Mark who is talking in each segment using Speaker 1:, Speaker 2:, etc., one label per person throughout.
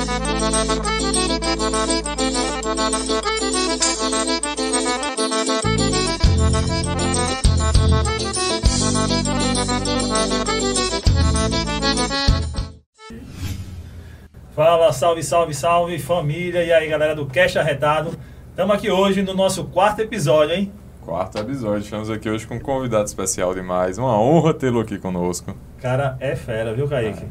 Speaker 1: Fala, salve, salve, salve, família. E aí, galera do Cash Arretado. Estamos aqui hoje no nosso quarto episódio, hein?
Speaker 2: Quarto episódio. Estamos aqui hoje com um convidado especial demais. Uma honra tê-lo aqui conosco.
Speaker 1: Cara, é fera, viu, Kaique?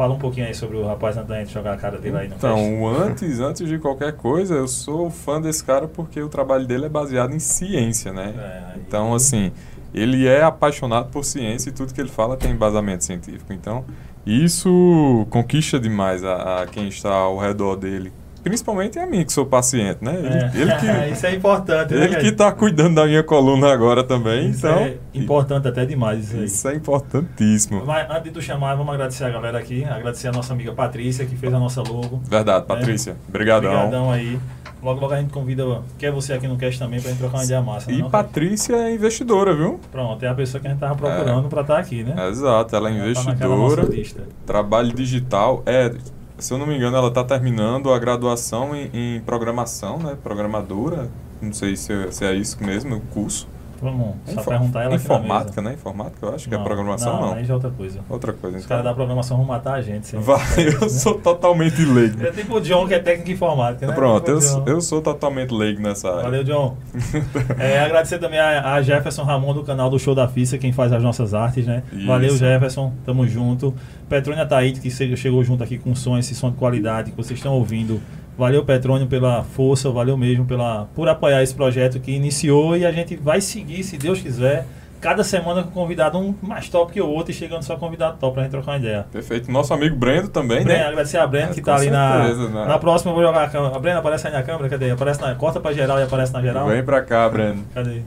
Speaker 1: Fala um pouquinho aí sobre o rapaz antes da gente jogar a cara dele aí no
Speaker 2: Então, antes, antes de qualquer coisa, eu sou fã desse cara porque o trabalho dele é baseado em ciência, né?
Speaker 1: É,
Speaker 2: Então, assim, ele é apaixonado por ciência e tudo que ele fala tem embasamento científico. Então, isso conquista demais a, a quem está ao redor dele. Principalmente a mim, que sou paciente, né? Ele,
Speaker 1: É.
Speaker 2: ele que,
Speaker 1: isso é importante, né,
Speaker 2: ele que
Speaker 1: Kaique?
Speaker 2: está cuidando da minha coluna agora também.
Speaker 1: Isso
Speaker 2: então,
Speaker 1: é importante até demais isso aí.
Speaker 2: isso é importantíssimo.
Speaker 1: Mas antes de tu chamar, vamos agradecer a galera aqui. Agradecer a nossa amiga Patrícia, que fez a nossa logo.
Speaker 2: Verdade, Patrícia. Obrigadão.
Speaker 1: Obrigadão aí. Logo, logo a gente convida, quer você aqui no Cast também, pra gente trocar uma ideia massa. né,
Speaker 2: E
Speaker 1: não?
Speaker 2: Patrícia é investidora, viu?
Speaker 1: Pronto, é a pessoa que a gente tava procurando pra estar aqui, né?
Speaker 2: Exato, ela é
Speaker 1: Ela tá
Speaker 2: investidora,
Speaker 1: nossa lista.
Speaker 2: trabalho digital. É, se eu não me engano, ela está terminando a graduação em, em programação, né? Programadora. Não sei se, é- se é isso mesmo, o curso.
Speaker 1: Vamos só perguntar ela
Speaker 2: Informática, né? Informática, eu acho que é programação,
Speaker 1: não.
Speaker 2: não.
Speaker 1: é outra coisa.
Speaker 2: Outra coisa.
Speaker 1: Os
Speaker 2: então.
Speaker 1: caras da programação vão matar a gente.
Speaker 2: Vai, eu sou totalmente leigo.
Speaker 1: É tipo o John, que é técnico em informática, né?
Speaker 2: Pronto,
Speaker 1: Tipo
Speaker 2: eu,
Speaker 1: John.
Speaker 2: eu sou totalmente leigo nessa área.
Speaker 1: Valeu, John. É, agradecer também a, a Jefferson Ramon do canal do Show da Fissa, quem faz as nossas artes, né?
Speaker 2: Isso.
Speaker 1: Valeu, Jefferson. Tamo junto. Petrônia Taíde, que che- chegou junto aqui com som, esse som de qualidade que vocês estão ouvindo. Valeu, Petrônio, pela força, valeu mesmo pela, por apoiar esse projeto que iniciou e a gente vai seguir, se Deus quiser, cada semana com convidado um mais top que o outro e chegando só convidado top pra gente trocar uma ideia.
Speaker 2: Perfeito. Nosso amigo Brendo também,
Speaker 1: Breno,
Speaker 2: né?
Speaker 1: agradecer a Breno
Speaker 2: É,
Speaker 1: que tá ali na,
Speaker 2: certeza, né?
Speaker 1: na próxima. Eu vou jogar a câmera. A Breno aparece aí na câmera, cadê? Aparece na. Corta pra geral e aparece na geral.
Speaker 2: Vem pra cá, Breno.
Speaker 1: Cadê?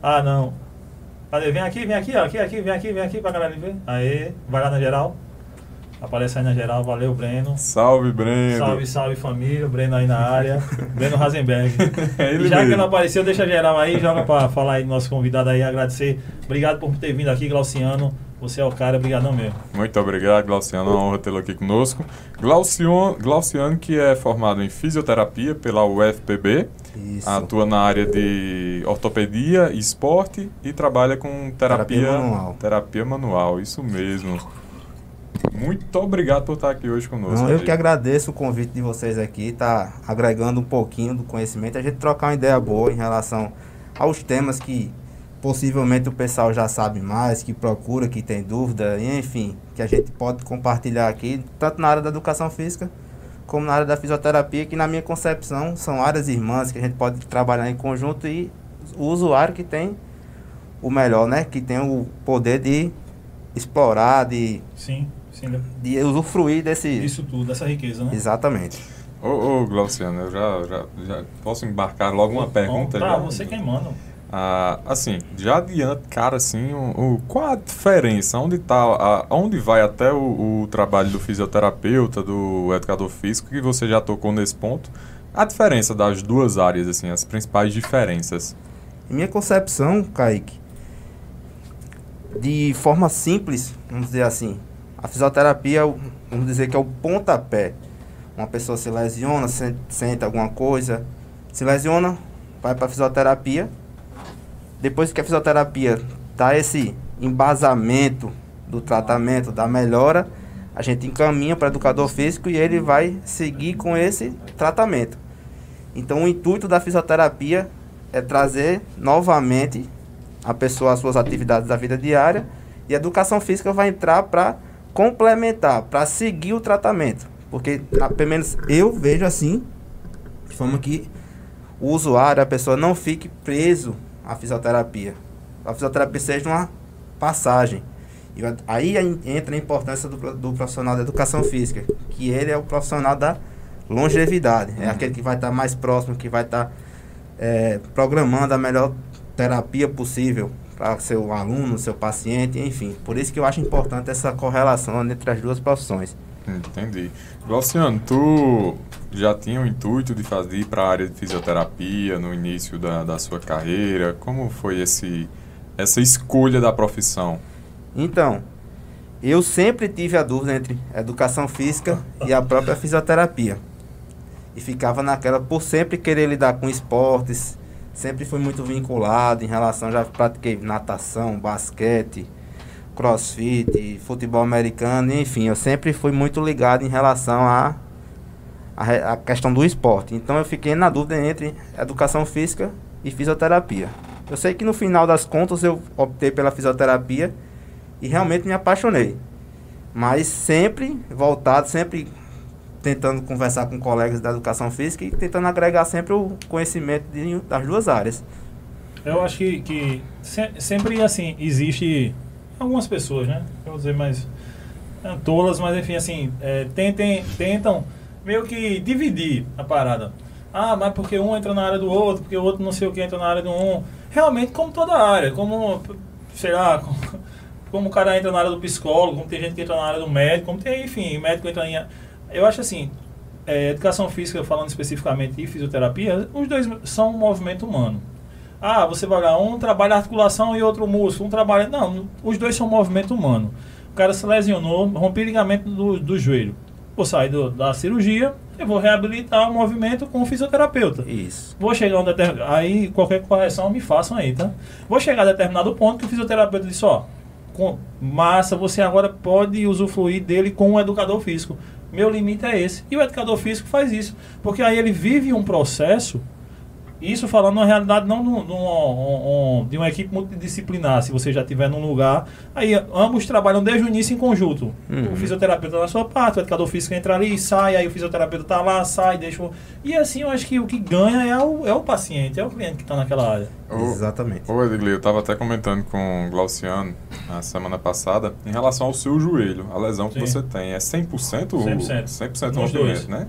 Speaker 1: Ah, não. Cadê? Vem aqui, vem aqui, ó. Aqui, aqui, vem aqui, vem aqui pra galera ver. Aê, vai lá na geral. Aparece aí na geral, valeu, Breno.
Speaker 2: Salve, Brendo.
Speaker 1: Salve, salve família, Breno aí na área. Breno Rasenberg.
Speaker 2: É ele
Speaker 1: E já que
Speaker 2: mesmo.
Speaker 1: ele apareceu, deixa geral aí, joga pra falar aí do nosso convidado aí, agradecer. Obrigado por ter vindo aqui, Glauciano. Você é o cara, obrigadão mesmo.
Speaker 2: Muito obrigado, Glauciano. É uma honra tê-lo aqui conosco. Glauciano, Glauciano, que é formado em fisioterapia pela UFPB,
Speaker 3: Isso.
Speaker 2: atua na área de ortopedia, esporte e trabalha com terapia,
Speaker 3: Terapia manual.
Speaker 2: terapia manual. Isso mesmo. Muito obrigado por estar aqui hoje conosco.
Speaker 3: Não, eu que agradeço o convite de vocês aqui, tá agregando um pouquinho do conhecimento, a gente trocar uma ideia boa em relação aos temas que possivelmente o pessoal já sabe mais, que procura, que tem dúvida, enfim, que a gente pode compartilhar aqui, tanto na área da educação física como na área da fisioterapia, que na minha concepção são áreas irmãs que a gente pode trabalhar em conjunto e o usuário que tem o melhor, né? Que tem o poder de explorar, de,
Speaker 1: Sim, sim.
Speaker 3: de usufruir desse.
Speaker 1: Isso tudo, dessa riqueza, né?
Speaker 3: Exatamente.
Speaker 2: Ô, ô, Glauciano, eu já, já, já posso embarcar logo uma pergunta?
Speaker 1: Tá,
Speaker 2: já?
Speaker 1: você quem manda.
Speaker 2: Ah, assim, já adianta, cara, assim, o, o- qual a diferença? Onde, tá, a, onde vai até o, o trabalho do fisioterapeuta, do educador físico, que você já tocou nesse ponto? A diferença das duas áreas, assim, as principais diferenças.
Speaker 3: Minha concepção, Kaique, de forma simples, vamos dizer assim, a fisioterapia, vamos dizer que é o pontapé. Uma pessoa se lesiona, sen- sente alguma coisa, se lesiona, vai para fisioterapia. Depois que a fisioterapia dá esse embasamento do tratamento, da melhora, a gente encaminha para o educador físico e ele vai seguir com esse tratamento. Então, o intuito da fisioterapia é trazer novamente a pessoa às suas atividades da vida diária e a educação física vai entrar para complementar, para seguir o tratamento. Porque, na- pelo menos eu vejo assim, de forma que o usuário, a pessoa não fique preso à fisioterapia. A fisioterapia seja uma passagem. E aí en- entra a importância do, do profissional da educação física, que ele é o profissional da longevidade. É aquele que vai estar mais próximo, que vai estar é, programando a melhor terapia possível para seu aluno, seu paciente, enfim. Por isso que eu acho importante essa correlação entre as duas profissões.
Speaker 2: Entendi. Glauciano, tu já tinha o intuito de fazer para a área de fisioterapia no início da, da sua carreira? Como foi esse, essa escolha da profissão?
Speaker 3: Então, eu sempre tive a dúvida entre educação física e a própria fisioterapia. E ficava naquela, por sempre querer lidar com esportes, sempre fui muito vinculado em relação, já pratiquei natação, basquete, crossfit, futebol americano, enfim, eu sempre fui muito ligado em relação a, a, a questão do esporte. Então eu fiquei na dúvida entre educação física e fisioterapia. Eu sei que no final das contas eu optei pela fisioterapia e realmente me apaixonei. Mas sempre voltado, sempre tentando conversar com colegas da educação física e tentando agregar sempre o conhecimento de, das duas áreas.
Speaker 1: Eu acho que, que se, sempre assim, existe algumas pessoas, né? Eu vou dizer mais é, tolas, mas enfim, assim, é, tentem, tentam meio que dividir a parada. Ah, mas porque um entra na área do outro, porque o outro não sei o que entra na área do um. Realmente, como toda área, como, sei lá, como, como o cara entra na área do psicólogo, como tem gente que entra na área do médico, como tem, enfim, médico entra em. Eu acho assim, é, educação física, falando especificamente, e fisioterapia, os dois são um movimento humano. Ah, você vai lá, um trabalha articulação e outro músculo, um trabalha. Não, os dois são um movimento humano. O cara se lesionou, rompeu o ligamento do, do joelho. Vou sair do, da cirurgia, eu vou reabilitar o movimento com o fisioterapeuta.
Speaker 3: Isso.
Speaker 1: Vou chegar a um determinado. Aí qualquer correção me façam aí, tá? Vou chegar a determinado ponto que o fisioterapeuta disse, ó, com massa, você agora pode usufruir dele com um educador físico. Meu limite é esse. E o educador físico faz isso. Porque aí ele vive um processo isso falando na realidade não de, um, de uma equipe multidisciplinar, se você já estiver num lugar. Aí ambos trabalham desde o início em conjunto. Uhum. O fisioterapeuta na sua parte, o educador físico entra ali e sai, aí o fisioterapeuta está lá, sai, deixa. O... E assim eu acho que o que ganha é o, é o paciente, é o cliente que está naquela área.
Speaker 3: Exatamente.
Speaker 2: Ô, Edgley, eu estava até comentando com o Glauciano na semana passada em relação ao seu joelho, a lesão que Sim. você tem. É 100%? 100%. 100%
Speaker 1: Nos dois. né?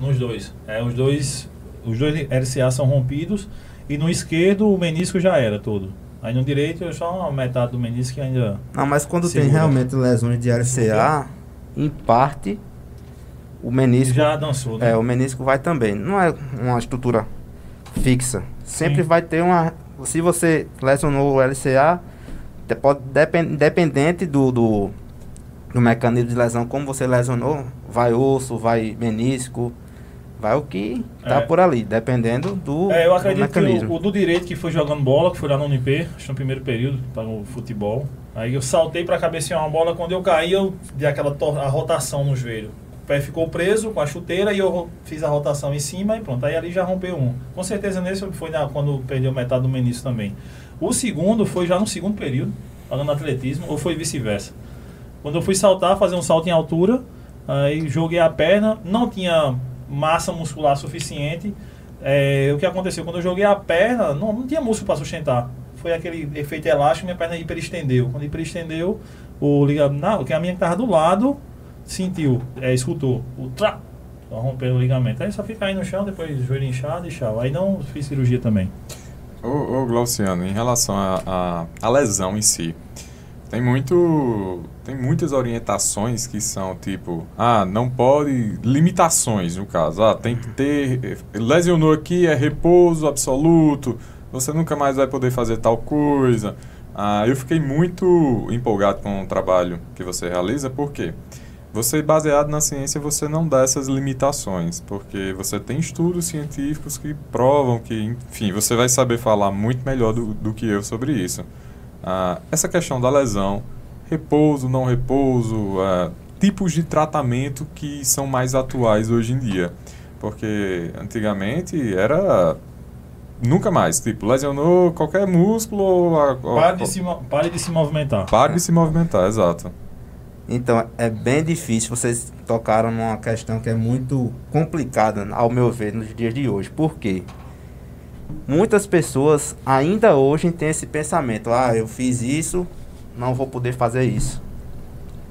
Speaker 1: Nos dois. É, os dois os dois LCA são rompidos e no esquerdo o menisco já era todo. Aí no direito é só uma metade do menisco que ainda.
Speaker 3: Não, mas quando segura. tem realmente lesões de LCA, em parte o menisco.
Speaker 1: Já dançou, né?
Speaker 3: É, o menisco vai também. Não é uma estrutura fixa. Sempre Sim. vai ter uma. Se você lesionou o LCA, pode, depend, dependente do, do, do mecanismo de lesão, como você lesionou, vai osso, vai menisco vai o que tá é. por ali, dependendo do
Speaker 1: É, eu acredito que o, o, do direito que foi jogando bola, que foi lá no Unip, acho no primeiro período, para o futebol. Aí eu saltei para cabecear uma bola, quando eu caí, eu dei aquela a rotação no joelho. O pé ficou preso com a chuteira e eu fiz a rotação em cima e pronto. Aí ali já rompeu um. Com certeza nesse foi na, quando perdeu metade do menisco também. O segundo foi já no segundo período, falando atletismo, ou foi vice-versa. Quando eu fui saltar, fazer um salto em altura, aí joguei a perna, não tinha massa muscular suficiente. É, o que aconteceu? Quando eu joguei a perna, não, não tinha músculo para sustentar. Foi aquele efeito elástico, minha perna hiperestendeu. Quando hiperestendeu, o ligamento, não, que a minha que estava do lado sentiu, é, escutou o tra, rompeu o ligamento. Aí só fica aí no chão, depois joelho inchado e tchau. Aí não fiz cirurgia também.
Speaker 2: Ô, ô Glauciano, em relação à lesão em si, tem muito tem muitas orientações que são tipo, ah, não pode limitações no caso, ah, tem que ter lesionou aqui é repouso absoluto, você nunca mais vai poder fazer tal coisa. Ah, eu fiquei muito empolgado com o trabalho que você realiza, porque você baseado na ciência você não dá essas limitações, porque você tem estudos científicos que provam que, enfim, você vai saber falar muito melhor do, do que eu sobre isso. Ah, essa questão da lesão, repouso, não repouso, ah, tipos de tratamento que são mais atuais hoje em dia. Porque antigamente era nunca mais. Tipo, lesionou qualquer músculo. Ou,
Speaker 1: pare, de se, pare de se movimentar.
Speaker 2: Pare de se movimentar, exato.
Speaker 3: Então, é bem difícil. Vocês tocaram numa questão que é muito complicada, ao meu ver, nos dias de hoje. Por quê? Muitas pessoas ainda hoje têm esse pensamento: ah, eu fiz isso, não vou poder fazer isso.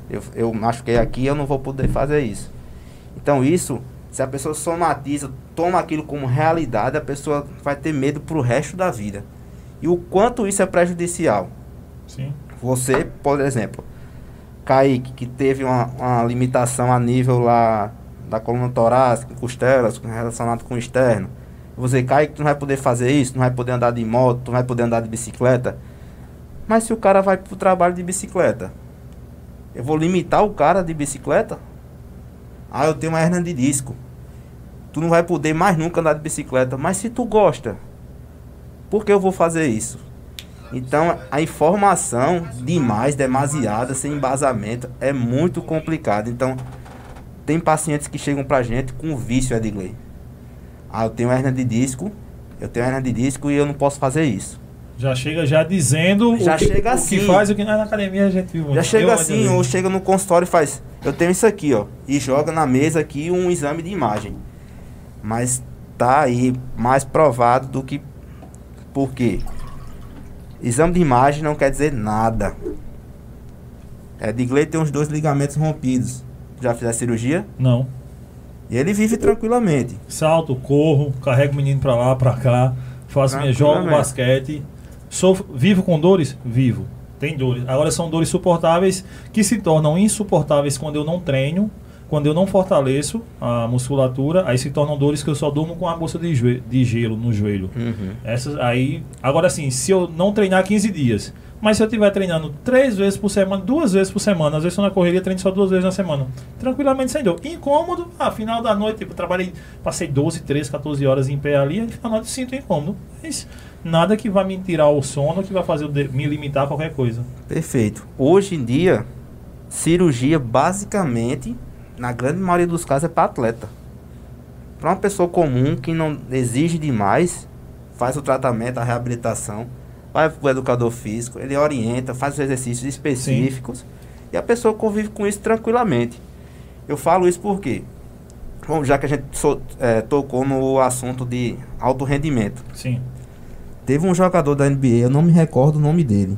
Speaker 3: Eu, eu machuquei aqui, eu não vou poder fazer isso. Então, isso, se a pessoa somatiza, toma aquilo como realidade, a pessoa vai ter medo pro resto da vida. E o quanto isso é prejudicial?
Speaker 1: Sim.
Speaker 3: Você, por exemplo, Kaique, que teve uma, uma limitação a nível lá da coluna torácica, costelas, relacionado com o externo você cai que tu não vai poder fazer isso, não vai poder andar de moto, não vai poder andar de bicicleta. Mas se o cara vai pro trabalho de bicicleta, Eu vou limitar o cara de bicicleta? Ah, eu tenho uma hernia de disco. Tu não vai poder mais nunca andar de bicicleta. Mas se tu gosta, por que eu vou fazer isso? Então, a informação demais, demasiada, sem embasamento, é muito complicado. Então, tem pacientes que chegam pra gente com vício, Edgley. Ah, eu tenho hernia de disco, eu tenho hernia de disco e eu não posso fazer isso.
Speaker 1: Já chega já dizendo
Speaker 3: Já
Speaker 1: o, que,
Speaker 3: chega
Speaker 1: o
Speaker 3: assim.
Speaker 1: que faz, o que na academia a gente viu.
Speaker 3: Já chega assim, ou chega no consultório e faz, eu tenho isso aqui, ó, e joga na mesa aqui um exame de imagem. Mas tá aí mais provado do que por quê? Exame de imagem não quer dizer nada. É, Digley tem os dois ligamentos rompidos. Já fizer cirurgia?
Speaker 1: Não.
Speaker 3: E ele vive tranquilamente.
Speaker 1: Salto, corro, carrego o menino pra lá, pra cá, faço minha jogo basquete. Sou vivo com dores? Vivo. Tem dores. Agora são dores suportáveis que se tornam insuportáveis quando eu não treino, quando eu não fortaleço a musculatura, aí se tornam dores que eu só durmo com a bolsa de, de gelo no joelho. Essas aí. Agora assim, se eu não treinar 15 dias, mas se eu estiver treinando três vezes por semana, duas vezes por semana, às vezes eu na correria treino só duas vezes na semana, tranquilamente sem dor. Incômodo, ah, final da noite, tipo, trabalhei, passei 12, 13, 14 horas em pé ali, aí final da noite sinto incômodo. Mas nada que vai me tirar o sono, que vai fazer me limitar a qualquer coisa.
Speaker 3: Perfeito. Hoje em dia, cirurgia basicamente, na grande maioria dos casos, é para atleta. Para uma pessoa comum que não exige demais, faz o tratamento, a reabilitação, vai para o educador físico, ele orienta, faz os exercícios específicos e a pessoa convive com isso tranquilamente. Eu falo isso porque, bom, já que a gente so- eh, tocou no assunto de alto rendimento,
Speaker 1: Sim.
Speaker 3: Teve um jogador da NBA, eu não me recordo o nome dele.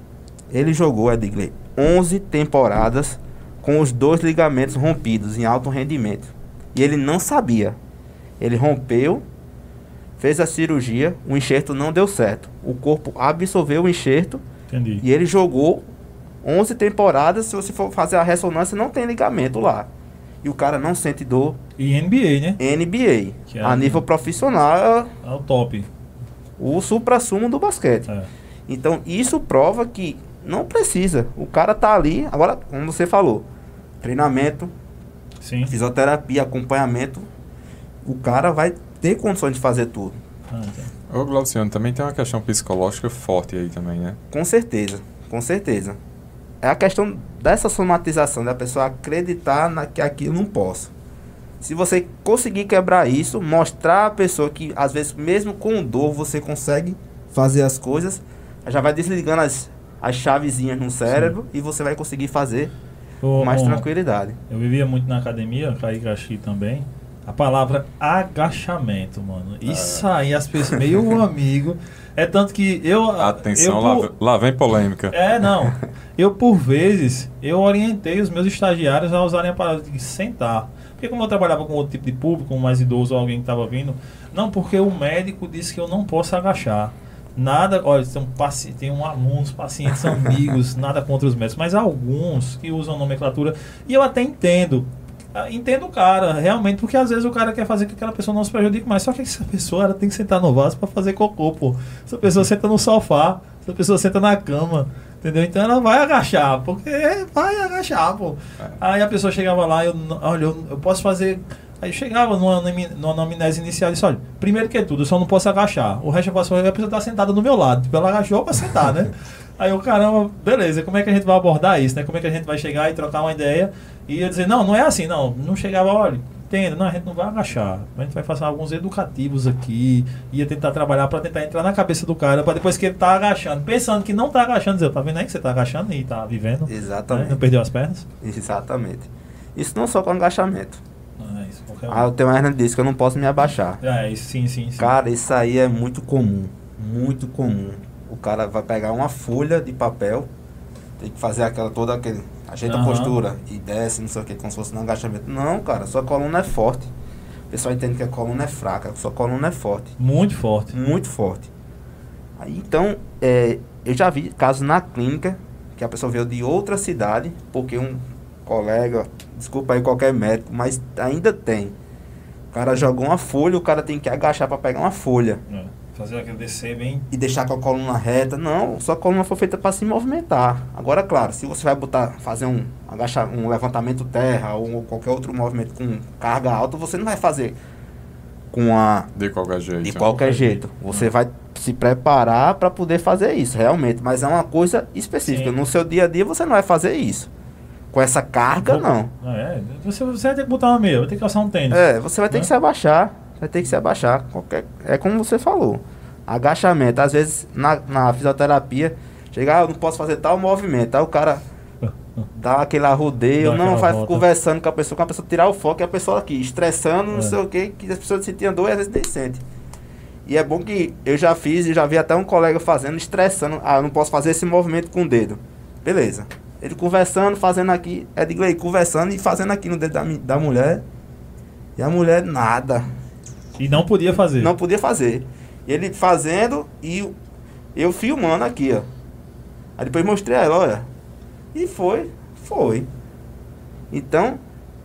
Speaker 3: Ele jogou, Edgley, 11 temporadas com os dois ligamentos rompidos em alto rendimento. E ele não sabia. Ele rompeu, fez a cirurgia, o enxerto não deu certo. O corpo absorveu o enxerto
Speaker 1: Entendi.
Speaker 3: e ele jogou 11 temporadas. Se você for fazer a ressonância, não tem ligamento lá. E o cara não sente dor.
Speaker 1: E NBA, né?
Speaker 3: NBA,
Speaker 1: Que é
Speaker 3: a nível profissional,
Speaker 1: É o top.
Speaker 3: o supra-sumo do basquete.
Speaker 1: É.
Speaker 3: Então, isso prova que não precisa. O cara tá ali, agora, como você falou, treinamento,
Speaker 1: Sim.
Speaker 3: fisioterapia, acompanhamento, o cara vai ter condições de fazer tudo.
Speaker 1: Ah, entendi.
Speaker 2: Ô, Glauciano, também tem uma questão psicológica forte aí também, né?
Speaker 3: Com certeza, com certeza. É a questão dessa somatização, da pessoa acreditar na, que aquilo não posso. Se você conseguir quebrar isso, mostrar à pessoa que, às vezes, mesmo com dor, você consegue fazer as coisas, já vai desligando as, as chavezinhas no cérebro e você vai conseguir fazer com mais tranquilidade.
Speaker 1: Eu vivia muito na academia, caí Caxi também. A palavra agachamento, mano. Isso aí, as pessoas, meu amigo. É tanto que eu.
Speaker 2: Atenção,
Speaker 1: eu,
Speaker 2: lá,
Speaker 1: por-
Speaker 2: lá vem polêmica.
Speaker 1: É, não. Eu, por vezes, eu orientei os meus estagiários a usarem a palavra de sentar. Porque como eu trabalhava com outro tipo de público, um mais idoso ou alguém que estava vindo, não, porque o médico disse que eu não posso agachar. Nada, olha, são paci tem um, uns pacientes amigos, nada contra os médicos, mas alguns que usam nomenclatura, e eu até entendo. Ah, Entendo o cara, realmente, porque às vezes o cara quer fazer que aquela pessoa não se prejudique mais. Só que essa pessoa ela tem que sentar no vaso para fazer cocô, pô. Essa pessoa senta no sofá, essa pessoa senta na cama, entendeu? Então ela vai agachar, porque vai agachar, pô. Aí a pessoa chegava lá, eu, olha, eu, eu posso fazer. Aí chegava numa, numa anamnese inicial e disse, olha, primeiro que tudo, eu só não posso agachar. O resto eu posso fazer, a pessoa tá sentada do meu lado. Tipo, ela agachou pra sentar, né? Aí eu, caramba, beleza, como é que a gente vai abordar isso, né? Como é que a gente vai chegar e trocar uma ideia e ia dizer, não, não é assim, não. Não chegava, olha, entenda, não, a gente não vai agachar. A gente vai fazer alguns educativos aqui, ia tentar trabalhar pra tentar entrar na cabeça do cara, pra depois que ele tá agachando, pensando que não tá agachando, dizer, tá vendo aí que você tá agachando e tá vivendo? né?
Speaker 3: Exatamente.
Speaker 1: Não perdeu as pernas?
Speaker 3: Exatamente. Isso não só com agachamento.
Speaker 1: Não, isso, qualquer.
Speaker 3: Ah, eu tenho uma hernia de disco, eu não posso me abaixar.
Speaker 1: É, isso, sim, sim, sim.
Speaker 3: Cara, isso aí é muito comum. Muito comum. O cara vai pegar uma folha de papel, tem que fazer aquela toda aquele. Ajeita a
Speaker 1: Aham.
Speaker 3: postura e desce, não sei o que, como se fosse no agachamento. Não, cara, sua coluna é forte. O pessoal entende que a coluna é fraca, sua coluna é forte.
Speaker 1: Muito forte.
Speaker 3: Muito forte. Aí, então, é, eu já vi casos na clínica que a pessoa veio de outra cidade, porque um colega, desculpa aí qualquer médico, mas ainda tem. O cara jogou uma folha, o cara tem que agachar para pegar uma folha.
Speaker 1: É. Fazer aquele descer bem.
Speaker 3: e deixar com a coluna reta. Não, sua coluna foi feita para se movimentar. Agora, claro, se você vai botar, fazer um, agachar, um levantamento terra ou qualquer outro movimento com carga alta, você não vai fazer com a
Speaker 2: De qualquer jeito.
Speaker 3: de qualquer jeito. Você vai se preparar para poder fazer isso, realmente. Mas é uma coisa específica.
Speaker 1: Sim.
Speaker 3: No seu dia a dia você não vai fazer isso. Com essa carga, não.
Speaker 1: É, você, você vai ter que botar uma meia, vai ter que calçar um tênis.
Speaker 3: É, você vai ter
Speaker 1: Né?
Speaker 3: que se abaixar. Vai ter que se abaixar. Qualquer, é como você falou. Agachamento. Às vezes na, na fisioterapia, chega, ah, eu não posso fazer tal movimento. Aí o cara dá aquele arrudeio,
Speaker 1: Dá
Speaker 3: não, vai
Speaker 1: volta.
Speaker 3: conversando com a pessoa, com a pessoa tirar o foco e a pessoa aqui, estressando, não
Speaker 1: É.
Speaker 3: sei o que, que as pessoas sentiam dor e às vezes nem sente. E é bom que eu já fiz e já vi até um colega fazendo, estressando. Ah, eu não posso fazer esse movimento com o dedo. Beleza. Ele conversando, fazendo aqui, é de Glei, conversando e fazendo aqui no dedo da, da mulher. E a mulher nada.
Speaker 1: E não podia fazer.
Speaker 3: Não podia fazer. Ele fazendo e eu filmando aqui, ó. Aí depois mostrei a ela, olha. E foi, foi. Então,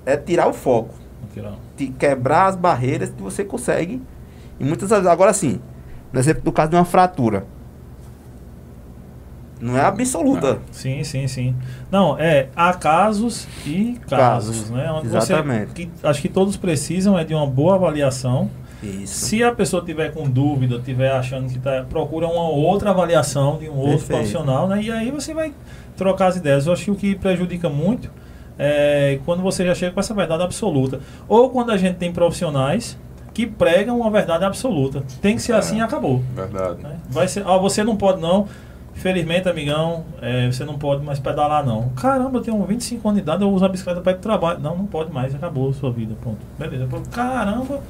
Speaker 3: é tirar o foco.
Speaker 1: Tirar.
Speaker 3: Quebrar as barreiras que você consegue. E muitas vezes, agora sim, no exemplo do caso de uma fratura. Não é absoluta.
Speaker 1: Sim, sim, sim. Não, é, há casos e casos,
Speaker 3: Casos,
Speaker 1: né? Onde
Speaker 3: exatamente.
Speaker 1: Você, que, acho que todos precisam é de uma boa avaliação.
Speaker 3: Isso.
Speaker 1: Se a pessoa tiver com dúvida, tiver achando que tá, procura uma outra avaliação de um outro
Speaker 3: Perfeito.
Speaker 1: profissional, né? E aí você vai trocar as ideias. Eu acho que o que prejudica muito é quando você já chega com essa verdade absoluta. Ou quando a gente tem profissionais que pregam uma verdade absoluta. Tem que ser
Speaker 2: É.
Speaker 1: assim e acabou.
Speaker 2: Verdade.
Speaker 1: né? Vai ser, ah, você não pode não. Infelizmente, amigão, é, você não pode mais pedalar não. Caramba, eu tenho 25 anos de idade, eu uso a bicicleta para ir pro trabalho. Não, não pode mais, acabou a sua vida, ponto. Beleza. Caramba,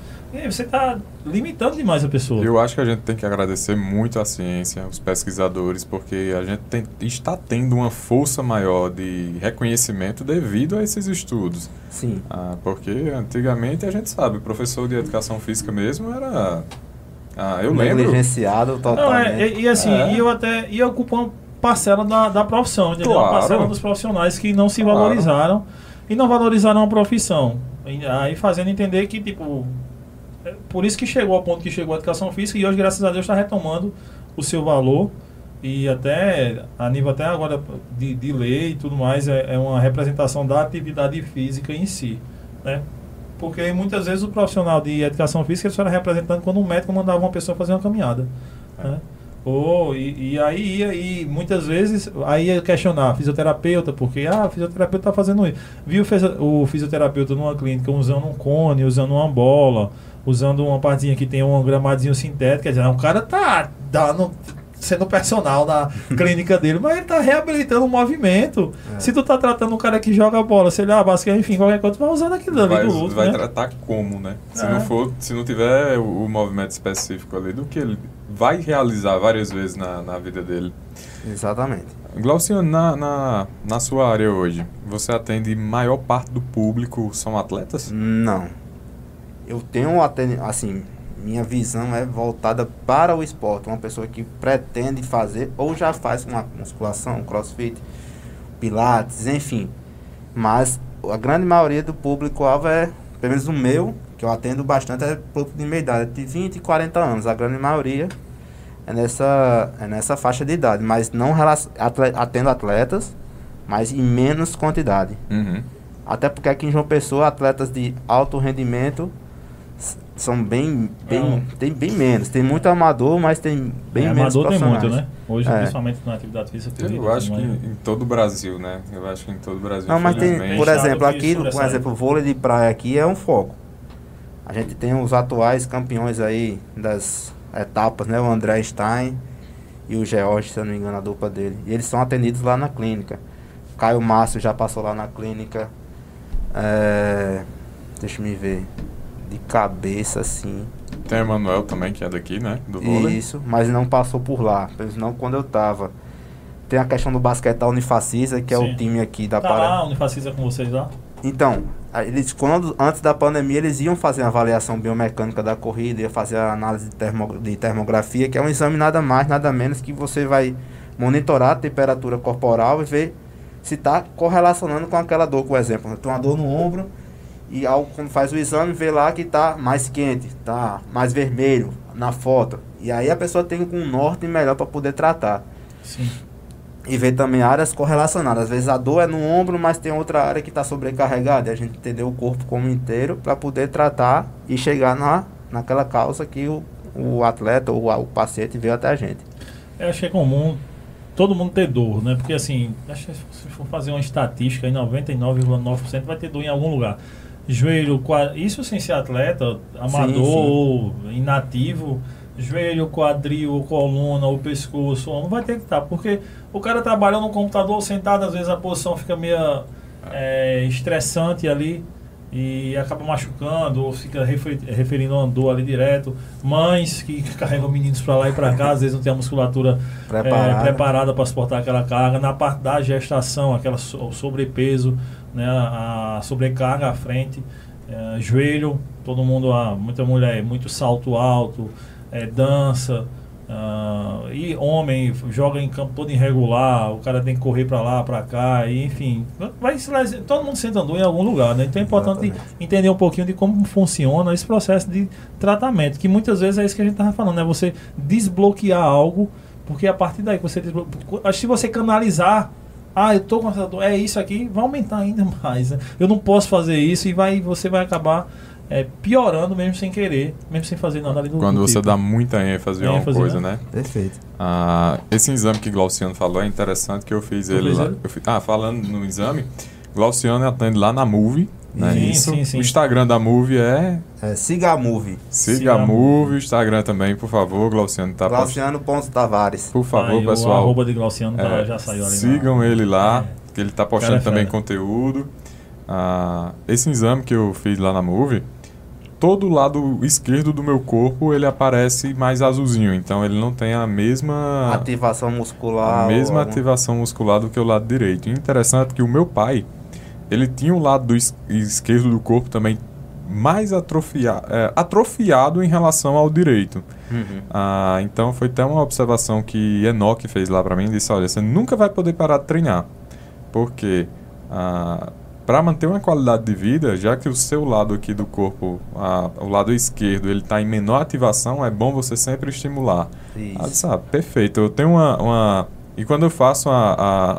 Speaker 1: você está limitando demais a pessoa.
Speaker 2: Eu acho que a gente tem que agradecer muito à ciência, os pesquisadores, porque a gente tem- está tendo uma força maior de reconhecimento devido a esses estudos.
Speaker 3: Sim.
Speaker 2: Ah, porque antigamente a gente sabe, o professor de educação física mesmo era. Ah, eu lembro.
Speaker 3: Negligenciado
Speaker 1: Não,
Speaker 3: totalmente.
Speaker 1: é, e, e assim,
Speaker 2: É.
Speaker 1: e eu até e ocupa uma parcela da, da profissão, entendeu? Uma
Speaker 2: Claro.
Speaker 1: parcela dos profissionais que não se
Speaker 2: Claro.
Speaker 1: valorizaram e não valorizaram a profissão. E aí fazendo entender que, tipo, é por isso que chegou ao ponto que chegou a educação física e hoje, graças a Deus, está retomando o seu valor. E até, a nível até agora de, de lei e tudo mais, é, é uma representação da atividade física em si, né? Porque muitas vezes o profissional de educação física só era representando quando um médico mandava uma pessoa fazer uma caminhada. Né? Ou, e, e aí ia, e muitas vezes, aí ia questionar fisioterapeuta, porque ah, o fisioterapeuta está fazendo isso. Viu o fisio- o fisioterapeuta numa clínica usando um cone, usando uma bola, usando uma partezinha que tem um gramadinho sintético, quer dizer, o cara tá dando sendo personal na clínica dele, mas ele tá reabilitando o movimento.
Speaker 3: É.
Speaker 1: Se tu tá tratando um cara que joga bola, sei lá, basquete, enfim, qualquer coisa, tu vai usando aquilo ali do luto,
Speaker 2: vai
Speaker 1: né?
Speaker 2: tratar como, né? Se
Speaker 1: É.
Speaker 2: não for, se não tiver o, o movimento específico ali do que ele vai realizar várias vezes na, na vida dele.
Speaker 3: Exatamente.
Speaker 2: Glauciano, na, na, na sua área hoje, você atende maior parte do público são atletas?
Speaker 3: Não. Eu tenho assim, minha visão é voltada para o esporte. Uma pessoa que pretende fazer ou já faz uma musculação, crossfit, pilates, enfim. Mas a grande maioria do público-alvo é, pelo menos o meu, que eu atendo bastante, é público de meia idade, de 20 e 40 anos. A grande maioria é nessa, é nessa faixa de idade. Mas não atendo atletas, mas em menos quantidade.
Speaker 2: Uhum.
Speaker 3: Até porque aqui em João Pessoa, atletas de alto rendimento são bem, bem,
Speaker 1: Não.
Speaker 3: tem bem menos. Tem muito amador, mas tem bem
Speaker 1: É,
Speaker 3: menos
Speaker 1: amador tem muito, né? Hoje,
Speaker 3: É.
Speaker 1: principalmente na atividade física.
Speaker 2: Eu
Speaker 1: tem
Speaker 2: acho que
Speaker 1: muito,
Speaker 2: em todo o Brasil, né? Eu acho que em todo o Brasil.
Speaker 3: Não, mas tem, por exemplo, aqui, por exemplo, o vôlei de praia aqui é um foco. A gente tem os atuais campeões aí das etapas, né? O André Stein e o George, se eu não me engano, a dupla dele. E eles são atendidos lá na clínica. Caio Márcio já passou lá na clínica. É, deixa eu me ver. De cabeça, assim.
Speaker 2: Tem o Emanuel também, que é daqui, né? Do vôlei.
Speaker 3: Isso, mas não passou por lá. Pelo menos não quando eu tava. Tem a questão do basquete da Unifacisa, que é
Speaker 1: Sim.
Speaker 3: o time aqui da
Speaker 1: Tá
Speaker 3: Paraná.
Speaker 1: lá, a Unifacisa com vocês lá?
Speaker 3: Então, eles quando antes da pandemia eles iam fazer a avaliação biomecânica da corrida, ia fazer a análise de, termo, de termografia, que é um exame nada mais, nada menos que você vai monitorar a temperatura corporal e ver se está correlacionando com aquela dor, por exemplo. Eu tenho uma dor no ombro e ao, quando faz o exame vê lá que está mais quente, está mais vermelho na foto. E aí a pessoa tem um norte melhor para poder tratar.
Speaker 1: Sim.
Speaker 3: E ver também áreas correlacionadas. Às vezes a dor é no ombro, mas tem outra área que está sobrecarregada. E a gente entender o corpo como inteiro para poder tratar e chegar na, naquela causa que o, o atleta ou o paciente veio até a gente.
Speaker 1: Eu acho que é comum todo mundo ter dor, né? Porque assim, se for fazer uma estatística, aí 99,9% vai ter dor em algum lugar. Joelho, quadril, isso sem ser atleta, amador
Speaker 3: Sim, sim.
Speaker 1: ou inativo, joelho, quadril, coluna, o pescoço, não vai ter que estar, porque o cara trabalhando no computador sentado, às vezes a posição fica meio é, estressante ali e acaba machucando ou fica refer- referindo a uma dor ali direto. Mães que carregam meninos para lá e para cá, às vezes não tem a musculatura
Speaker 3: Preparada.
Speaker 1: é, preparada para suportar aquela carga. Na parte da gestação, aquela so- o sobrepeso, né, a, sobrecarga à frente, é, joelho, todo mundo, ah, muita mulher, muito salto alto, é, dança. ah, e homem joga em campo todo irregular, o cara tem que correr para lá, para cá, e, enfim, vai se todo mundo sente andou em algum lugar, né? Então é importante
Speaker 3: Exatamente.
Speaker 1: entender um pouquinho de como funciona esse processo de tratamento, que muitas vezes é isso que a gente estava falando, é você desbloquear algo, porque a partir daí você desbloqueia, se você canalizar, ah, eu tô com essa dor, é isso aqui, vai aumentar ainda mais, né? Eu não posso fazer isso e vai, você vai acabar é, piorando mesmo sem querer, mesmo sem fazer nada ali do
Speaker 2: Quando
Speaker 1: do
Speaker 2: você
Speaker 1: tipo.
Speaker 2: dá muita ênfase em uma
Speaker 1: ênfase,
Speaker 2: coisa,
Speaker 1: né?
Speaker 2: né?
Speaker 3: Perfeito.
Speaker 2: Ah, esse exame que Glauciano falou é interessante que eu fiz
Speaker 1: Tu
Speaker 2: ele lá. fiz- ah, falando no exame, Glauciano atende lá na Move, né?
Speaker 1: Sim,
Speaker 2: Isso.
Speaker 1: sim, sim.
Speaker 2: O Instagram da Move é
Speaker 3: É, siga a Move.
Speaker 2: Siga
Speaker 1: Siga
Speaker 2: a Move, o Instagram também, por favor, Glauciano tá postando.
Speaker 3: Glauciano Pontos Tavares.
Speaker 2: Por favor,
Speaker 1: O
Speaker 2: pessoal.
Speaker 1: arroba de Glauciano tá-
Speaker 2: é,
Speaker 1: já saiu ali. na-
Speaker 2: sigam ele lá,
Speaker 1: É.
Speaker 2: que ele tá postando
Speaker 1: Cara
Speaker 2: também
Speaker 1: fera.
Speaker 2: conteúdo. Ah, esse exame que eu fiz lá na Move, todo lado esquerdo do meu corpo ele aparece mais azulzinho, então ele não tem a mesma
Speaker 3: Ativação muscular.
Speaker 2: a mesma ativação muscular do que o lado direito. E interessante que o meu pai, ele tinha o lado do es- esquerdo do corpo também mais atrofia, é, atrofiado em relação ao direito.
Speaker 3: Uhum.
Speaker 2: Ah, então foi até uma observação que Enoch fez lá pra mim, disse, olha, você nunca vai poder parar de treinar, porque para manter uma qualidade de vida, já que o seu lado aqui do corpo, ah, o lado esquerdo, ele está em menor ativação, é bom você sempre estimular.
Speaker 3: Isso.
Speaker 2: Ah, sabe, perfeito. Eu tenho uma, uma- E quando eu faço a,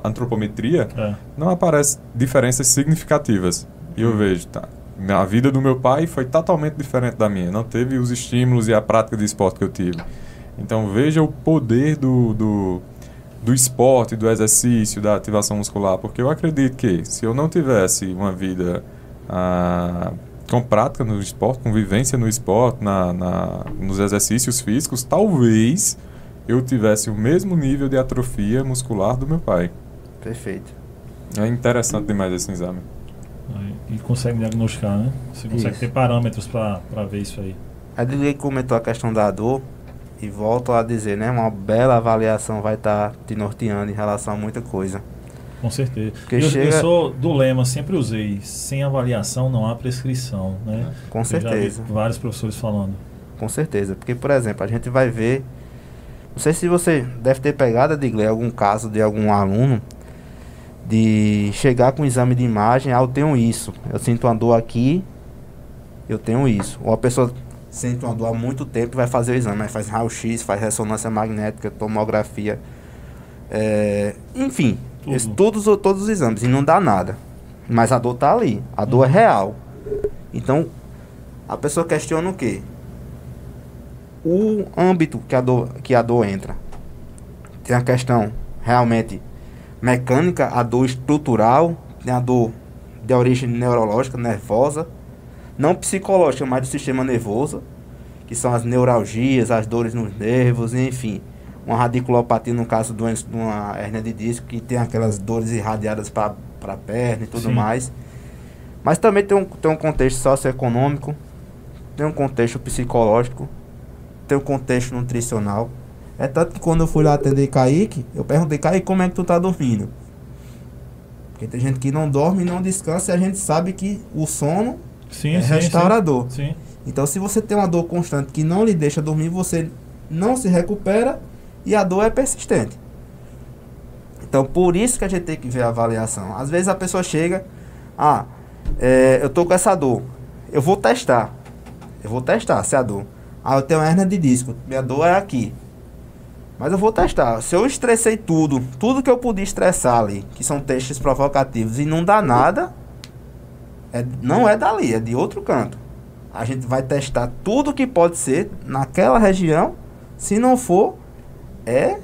Speaker 2: a antropometria,
Speaker 1: É.
Speaker 2: não aparecem diferenças significativas. E eu vejo, tá. A vida do meu pai foi totalmente diferente da minha. Não teve os estímulos e a prática de esporte que eu tive. Então veja o poder do, do, do esporte, do exercício, da ativação muscular. Porque eu acredito que se eu não tivesse uma vida ah, com prática no esporte, com vivência no esporte, na, na, nos exercícios físicos, talvez eu tivesse o mesmo nível de atrofia muscular do meu pai.
Speaker 3: Perfeito.
Speaker 2: É interessante demais esse exame.
Speaker 1: E consegue diagnosticar, né? Você consegue
Speaker 3: Isso.
Speaker 1: ter parâmetros para ver isso aí.
Speaker 3: A comentou a questão da dor e volto a dizer, né? Uma bela avaliação vai estar te norteando em relação a muita coisa.
Speaker 1: Com certeza.
Speaker 3: Porque
Speaker 1: Eu, eu
Speaker 3: chega-
Speaker 1: sou do lema, sempre usei, sem avaliação não há prescrição, né?
Speaker 3: Com
Speaker 1: Eu já vi
Speaker 3: certeza.
Speaker 1: vários professores falando.
Speaker 3: Com certeza. Porque, por exemplo, a gente vai ver. Não sei se você deve ter pegado, Digley, algum caso de algum aluno de chegar com exame de imagem, ah, eu tenho isso. Eu sinto uma dor aqui, eu tenho isso. Ou a pessoa sente uma dor há muito tempo e vai fazer o exame, aí faz raio-x, faz ressonância magnética, tomografia. é, enfim,
Speaker 1: Tudo.
Speaker 3: esse- todos, todos os exames e não dá nada. Mas a dor tá ali, a dor é real. Então, a pessoa questiona o quê? O âmbito que a dor, que a dor entra. Tem a questão realmente mecânica, a dor estrutural, tem a dor de origem neurológica, nervosa, não psicológica, mas do sistema nervoso, que são as neuralgias, as dores nos nervos, enfim. Uma radiculopatia, no caso de uma, de uma hernia de disco, que tem aquelas dores irradiadas para a perna e tudo
Speaker 1: Sim.
Speaker 3: mais. Mas também tem um, tem um contexto socioeconômico, tem um contexto psicológico, tem um contexto nutricional. É tanto que quando eu fui lá atender Kaique, eu perguntei, Kaique, como é que tu tá dormindo? Porque tem gente que não dorme não descansa e a gente sabe que o sono
Speaker 1: Sim,
Speaker 3: é
Speaker 1: sim,
Speaker 3: restaurador.
Speaker 1: Sim. sim.
Speaker 3: Então se você tem uma dor constante que não lhe deixa dormir, você não se recupera e a dor é persistente. Então por isso que a gente tem que ver a avaliação. Às vezes a pessoa chega, ah, é, eu tô com essa dor. Eu vou testar. Eu vou testar se é a dor. Ah, eu tenho hernia de disco. Minha dor é aqui. Mas eu vou testar. Se eu estressei tudo, tudo que eu podia estressar ali, que são testes provocativos, e não dá nada, é, não é dali, é de outro canto. A gente vai testar tudo que pode ser naquela região. Se não for, é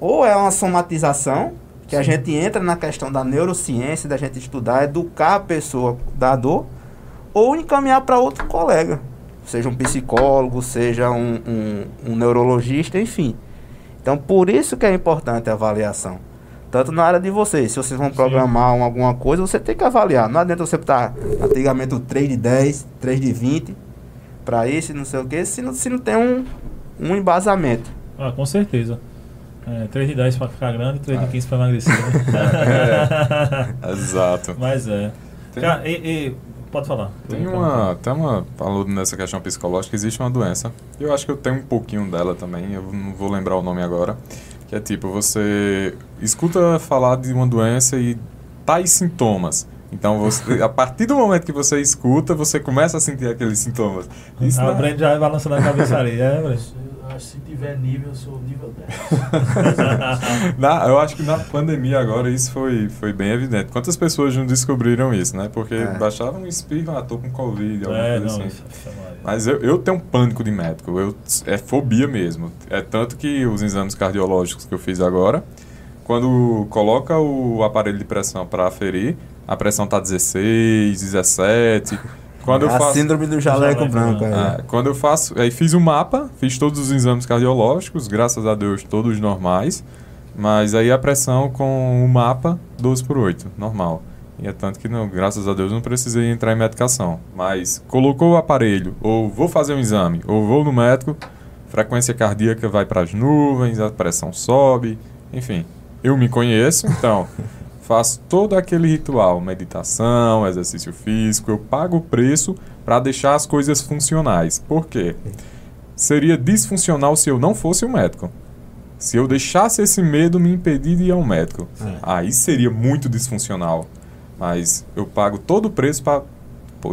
Speaker 3: ou é uma somatização, que a gente entra na questão da neurociência, da gente estudar, educar a pessoa da dor, ou encaminhar para outro colega, seja um psicólogo, seja um, um, um neurologista, enfim. Então, por isso que é importante a avaliação. Tanto na área de vocês, se vocês vão programar um, alguma coisa, você tem que avaliar. Não adianta você estar antigamente o 3 de 10, 3 de 20, para isso, não sei o que, se não, se não tem um, um embasamento.
Speaker 1: Ah, com certeza. É, 3 de 10 para ficar grande, 3 de 15 para emagrecer.
Speaker 2: Né? é, exato.
Speaker 1: Mas é. Cara, e, e, pode falar.
Speaker 2: Tem uma, tem uma. Falou nessa questão psicológica, existe uma doença. Eu acho que eu tenho um pouquinho dela também, eu não vou lembrar o nome agora. Que é tipo, você escuta falar de uma doença e tais sintomas. Então, você, a partir do momento que você escuta, você começa a sentir aqueles sintomas.
Speaker 1: Isso ah, o já vai balançando a cabeça ali, é,
Speaker 4: Se tiver nível, eu sou nível
Speaker 2: 10. na, eu acho que na pandemia agora isso foi, foi bem evidente. Quantas pessoas não descobriram isso, né? Porque é. baixavam um espirro, ah, tô com Covid, alguma é, coisa não, assim. É Mas eu, eu tenho um pânico de médico, eu, é fobia mesmo. É tanto que os exames cardiológicos que eu fiz agora, quando coloca o aparelho de pressão para aferir, a pressão tá 16, 17. Quando
Speaker 3: é
Speaker 2: eu faço,
Speaker 3: a síndrome do jaleco, branco. É.
Speaker 2: É, quando eu faço, aí fiz o um mapa, fiz todos os exames cardiológicos, graças a Deus todos normais, mas aí a pressão com o mapa 12 por 8, normal. E é tanto que não, graças a Deus não precisei entrar em medicação. Mas colocou o aparelho, ou vou fazer um exame, ou vou no médico, frequência cardíaca vai para as nuvens, a pressão sobe, enfim. Eu me conheço, então faço todo aquele ritual, meditação, exercício físico, eu pago o preço para deixar as coisas funcionais. Por quê? Seria disfuncional se eu não fosse o um médico. Se eu deixasse esse medo me impedir de ir ao médico, é. aí seria muito disfuncional. Mas eu pago todo o preço para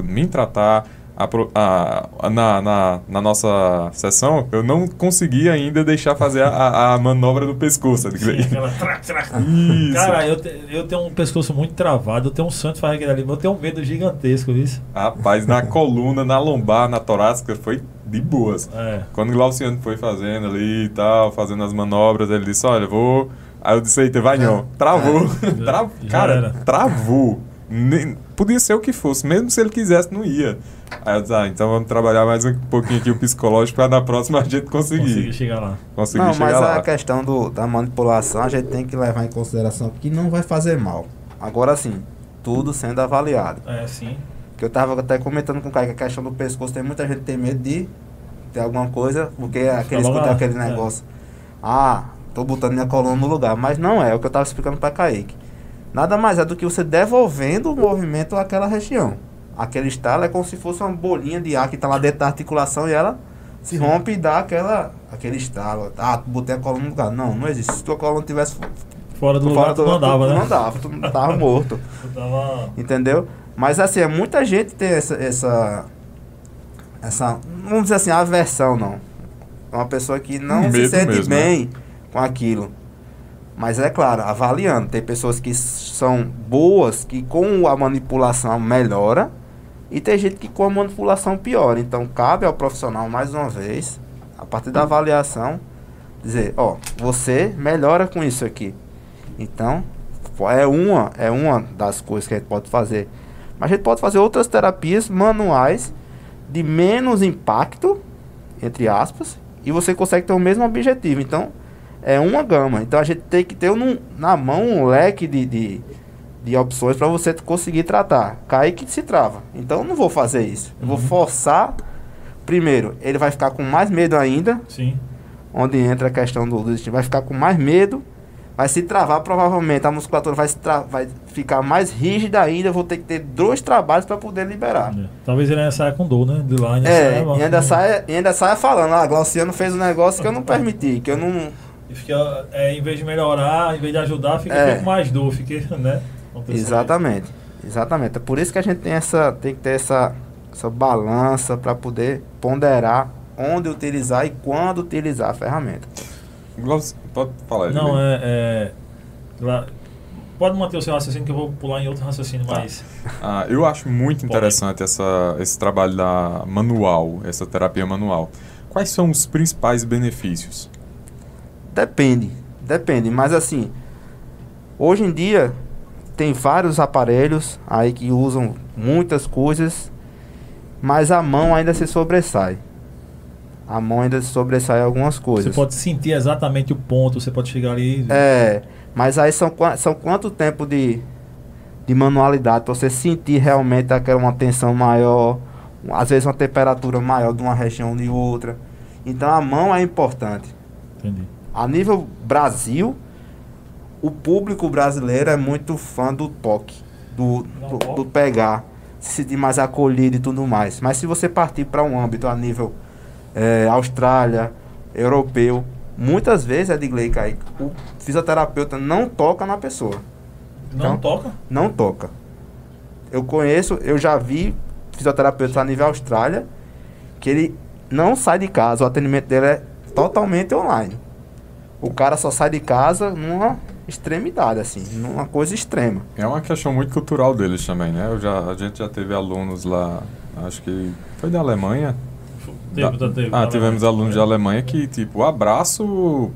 Speaker 2: me tratar, a, a, na, na, na, nossa sessão, eu não consegui ainda deixar fazer a, a manobra do pescoço.
Speaker 1: Sim, aquela. Isso. Cara, eu, te, eu tenho um pescoço muito travado, eu tenho um santo fazer ali, eu tenho um medo gigantesco, isso.
Speaker 2: Rapaz, na coluna, na lombar, na torácica, foi de boas. É. Quando o Glauciano foi fazendo ali e tal, fazendo as manobras, ele disse, olha, vou... Aí eu disse, eita, vai não. Travou. É. Tra... Cara, era. travou. Nem... Podia ser o que fosse, mesmo se ele quisesse, não ia. Aí eu disse, ah, então vamos trabalhar mais um pouquinho aqui o psicológico para na próxima a gente conseguir.
Speaker 1: Conseguir chegar lá.
Speaker 2: Conseguir
Speaker 3: não,
Speaker 2: chegar
Speaker 3: mas
Speaker 2: lá.
Speaker 3: a questão do, da manipulação a gente tem que levar em consideração que não vai fazer mal. Agora sim, tudo sendo avaliado.
Speaker 1: É, sim.
Speaker 3: Que eu estava até comentando com o Caio que a questão do pescoço, tem muita gente que tem medo de ter alguma coisa, porque aquele escuta aquele é. negócio. É. Ah, tô botando minha coluna no lugar. Mas não é, é o que eu estava explicando para Kaique. Nada mais é do que você devolvendo o movimento àquela região aquele estalo é como se fosse uma bolinha de ar que está lá dentro da articulação e ela se Sim. rompe e dá aquela, aquele estalo. Ah, botei a coluna no lugar. Não, não existe. Se tua coluna tivesse
Speaker 1: fora do fora lugar, do, tu não andava,
Speaker 3: tu,
Speaker 1: né?
Speaker 3: Não andava, tu tava morto.
Speaker 1: tava...
Speaker 3: Entendeu? Mas assim, é muita gente tem essa, essa, essa, vamos dizer assim, aversão, não. É uma pessoa que não
Speaker 2: um
Speaker 3: se sente
Speaker 2: mesmo,
Speaker 3: bem
Speaker 2: né?
Speaker 3: com aquilo. Mas é claro, avaliando. Tem pessoas que são boas, que com a manipulação melhora e tem gente que com a manipulação piora. Então cabe ao profissional mais uma vez, a partir da avaliação, dizer, ó, você melhora com isso aqui. Então, é uma, é uma das coisas que a gente pode fazer. Mas a gente pode fazer outras terapias manuais de menos impacto, entre aspas, e você consegue ter o mesmo objetivo. Então, é uma gama. Então a gente tem que ter um, na mão um leque de, de de opções para você conseguir tratar. Cai que se trava. Então eu não vou fazer isso. Eu vou uhum. forçar. Primeiro, ele vai ficar com mais medo ainda.
Speaker 1: Sim.
Speaker 3: Onde entra a questão do, do vai ficar com mais medo. Vai se travar, provavelmente a musculatura vai, vai ficar mais rígida ainda. Eu vou ter que ter dois trabalhos para poder liberar.
Speaker 1: É. Talvez ele ainda saia com dor, né? De lá
Speaker 3: ainda é, saia, e ainda, saia, e ainda saia falando: Ah, Glauciano fez um negócio que eu não permiti, que eu não.
Speaker 1: E fica, é, em vez de melhorar, em vez de ajudar, fica, é. com mais dor, fica, né?
Speaker 3: Exatamente. Exatamente. É por isso que a gente tem, essa, tem que ter essa, essa balança para poder ponderar onde utilizar e quando utilizar a ferramenta.
Speaker 2: Pode falar.
Speaker 1: Não, é. é pode manter o seu raciocínio que eu vou pular em outro raciocínio,
Speaker 2: Tá.
Speaker 1: mas.
Speaker 2: Ah, eu acho muito interessante essa, esse trabalho da manual, essa terapia manual. Quais são os principais benefícios?
Speaker 3: Depende, depende, mas assim, hoje em dia tem vários aparelhos aí que usam muitas coisas, mas a mão ainda se sobressai. A mão ainda se sobressai algumas
Speaker 1: Você
Speaker 3: coisas.
Speaker 1: pode sentir exatamente o ponto, você pode chegar ali.
Speaker 3: É, mas aí são, são quanto tempo de, de manualidade pra você sentir realmente aquela uma tensão maior, às vezes uma temperatura maior de uma região de outra. Então a mão é importante.
Speaker 1: Entendi.
Speaker 3: A nível Brasil, o público brasileiro é muito fã do toque, do, do, do pegar, se sentir mais acolhido e tudo mais. Mas se você partir para um âmbito a nível eh, Austrália, europeu, muitas vezes, Edgley Kaique, o fisioterapeuta não toca na pessoa.
Speaker 1: Não
Speaker 3: Então-
Speaker 1: toca?
Speaker 3: Não toca. Eu conheço, eu já vi fisioterapeutas a nível Austrália que ele não sai de casa, o atendimento dele é totalmente online. O cara só sai de casa numa extremidade, assim, numa coisa extrema.
Speaker 2: É uma questão muito cultural deles também, né? Eu já, a gente já teve alunos lá, acho que foi da Alemanha.
Speaker 1: Teve,
Speaker 2: Da-
Speaker 1: teve,
Speaker 2: ah, tivemos alunos da Alemanha que, tipo, o abraço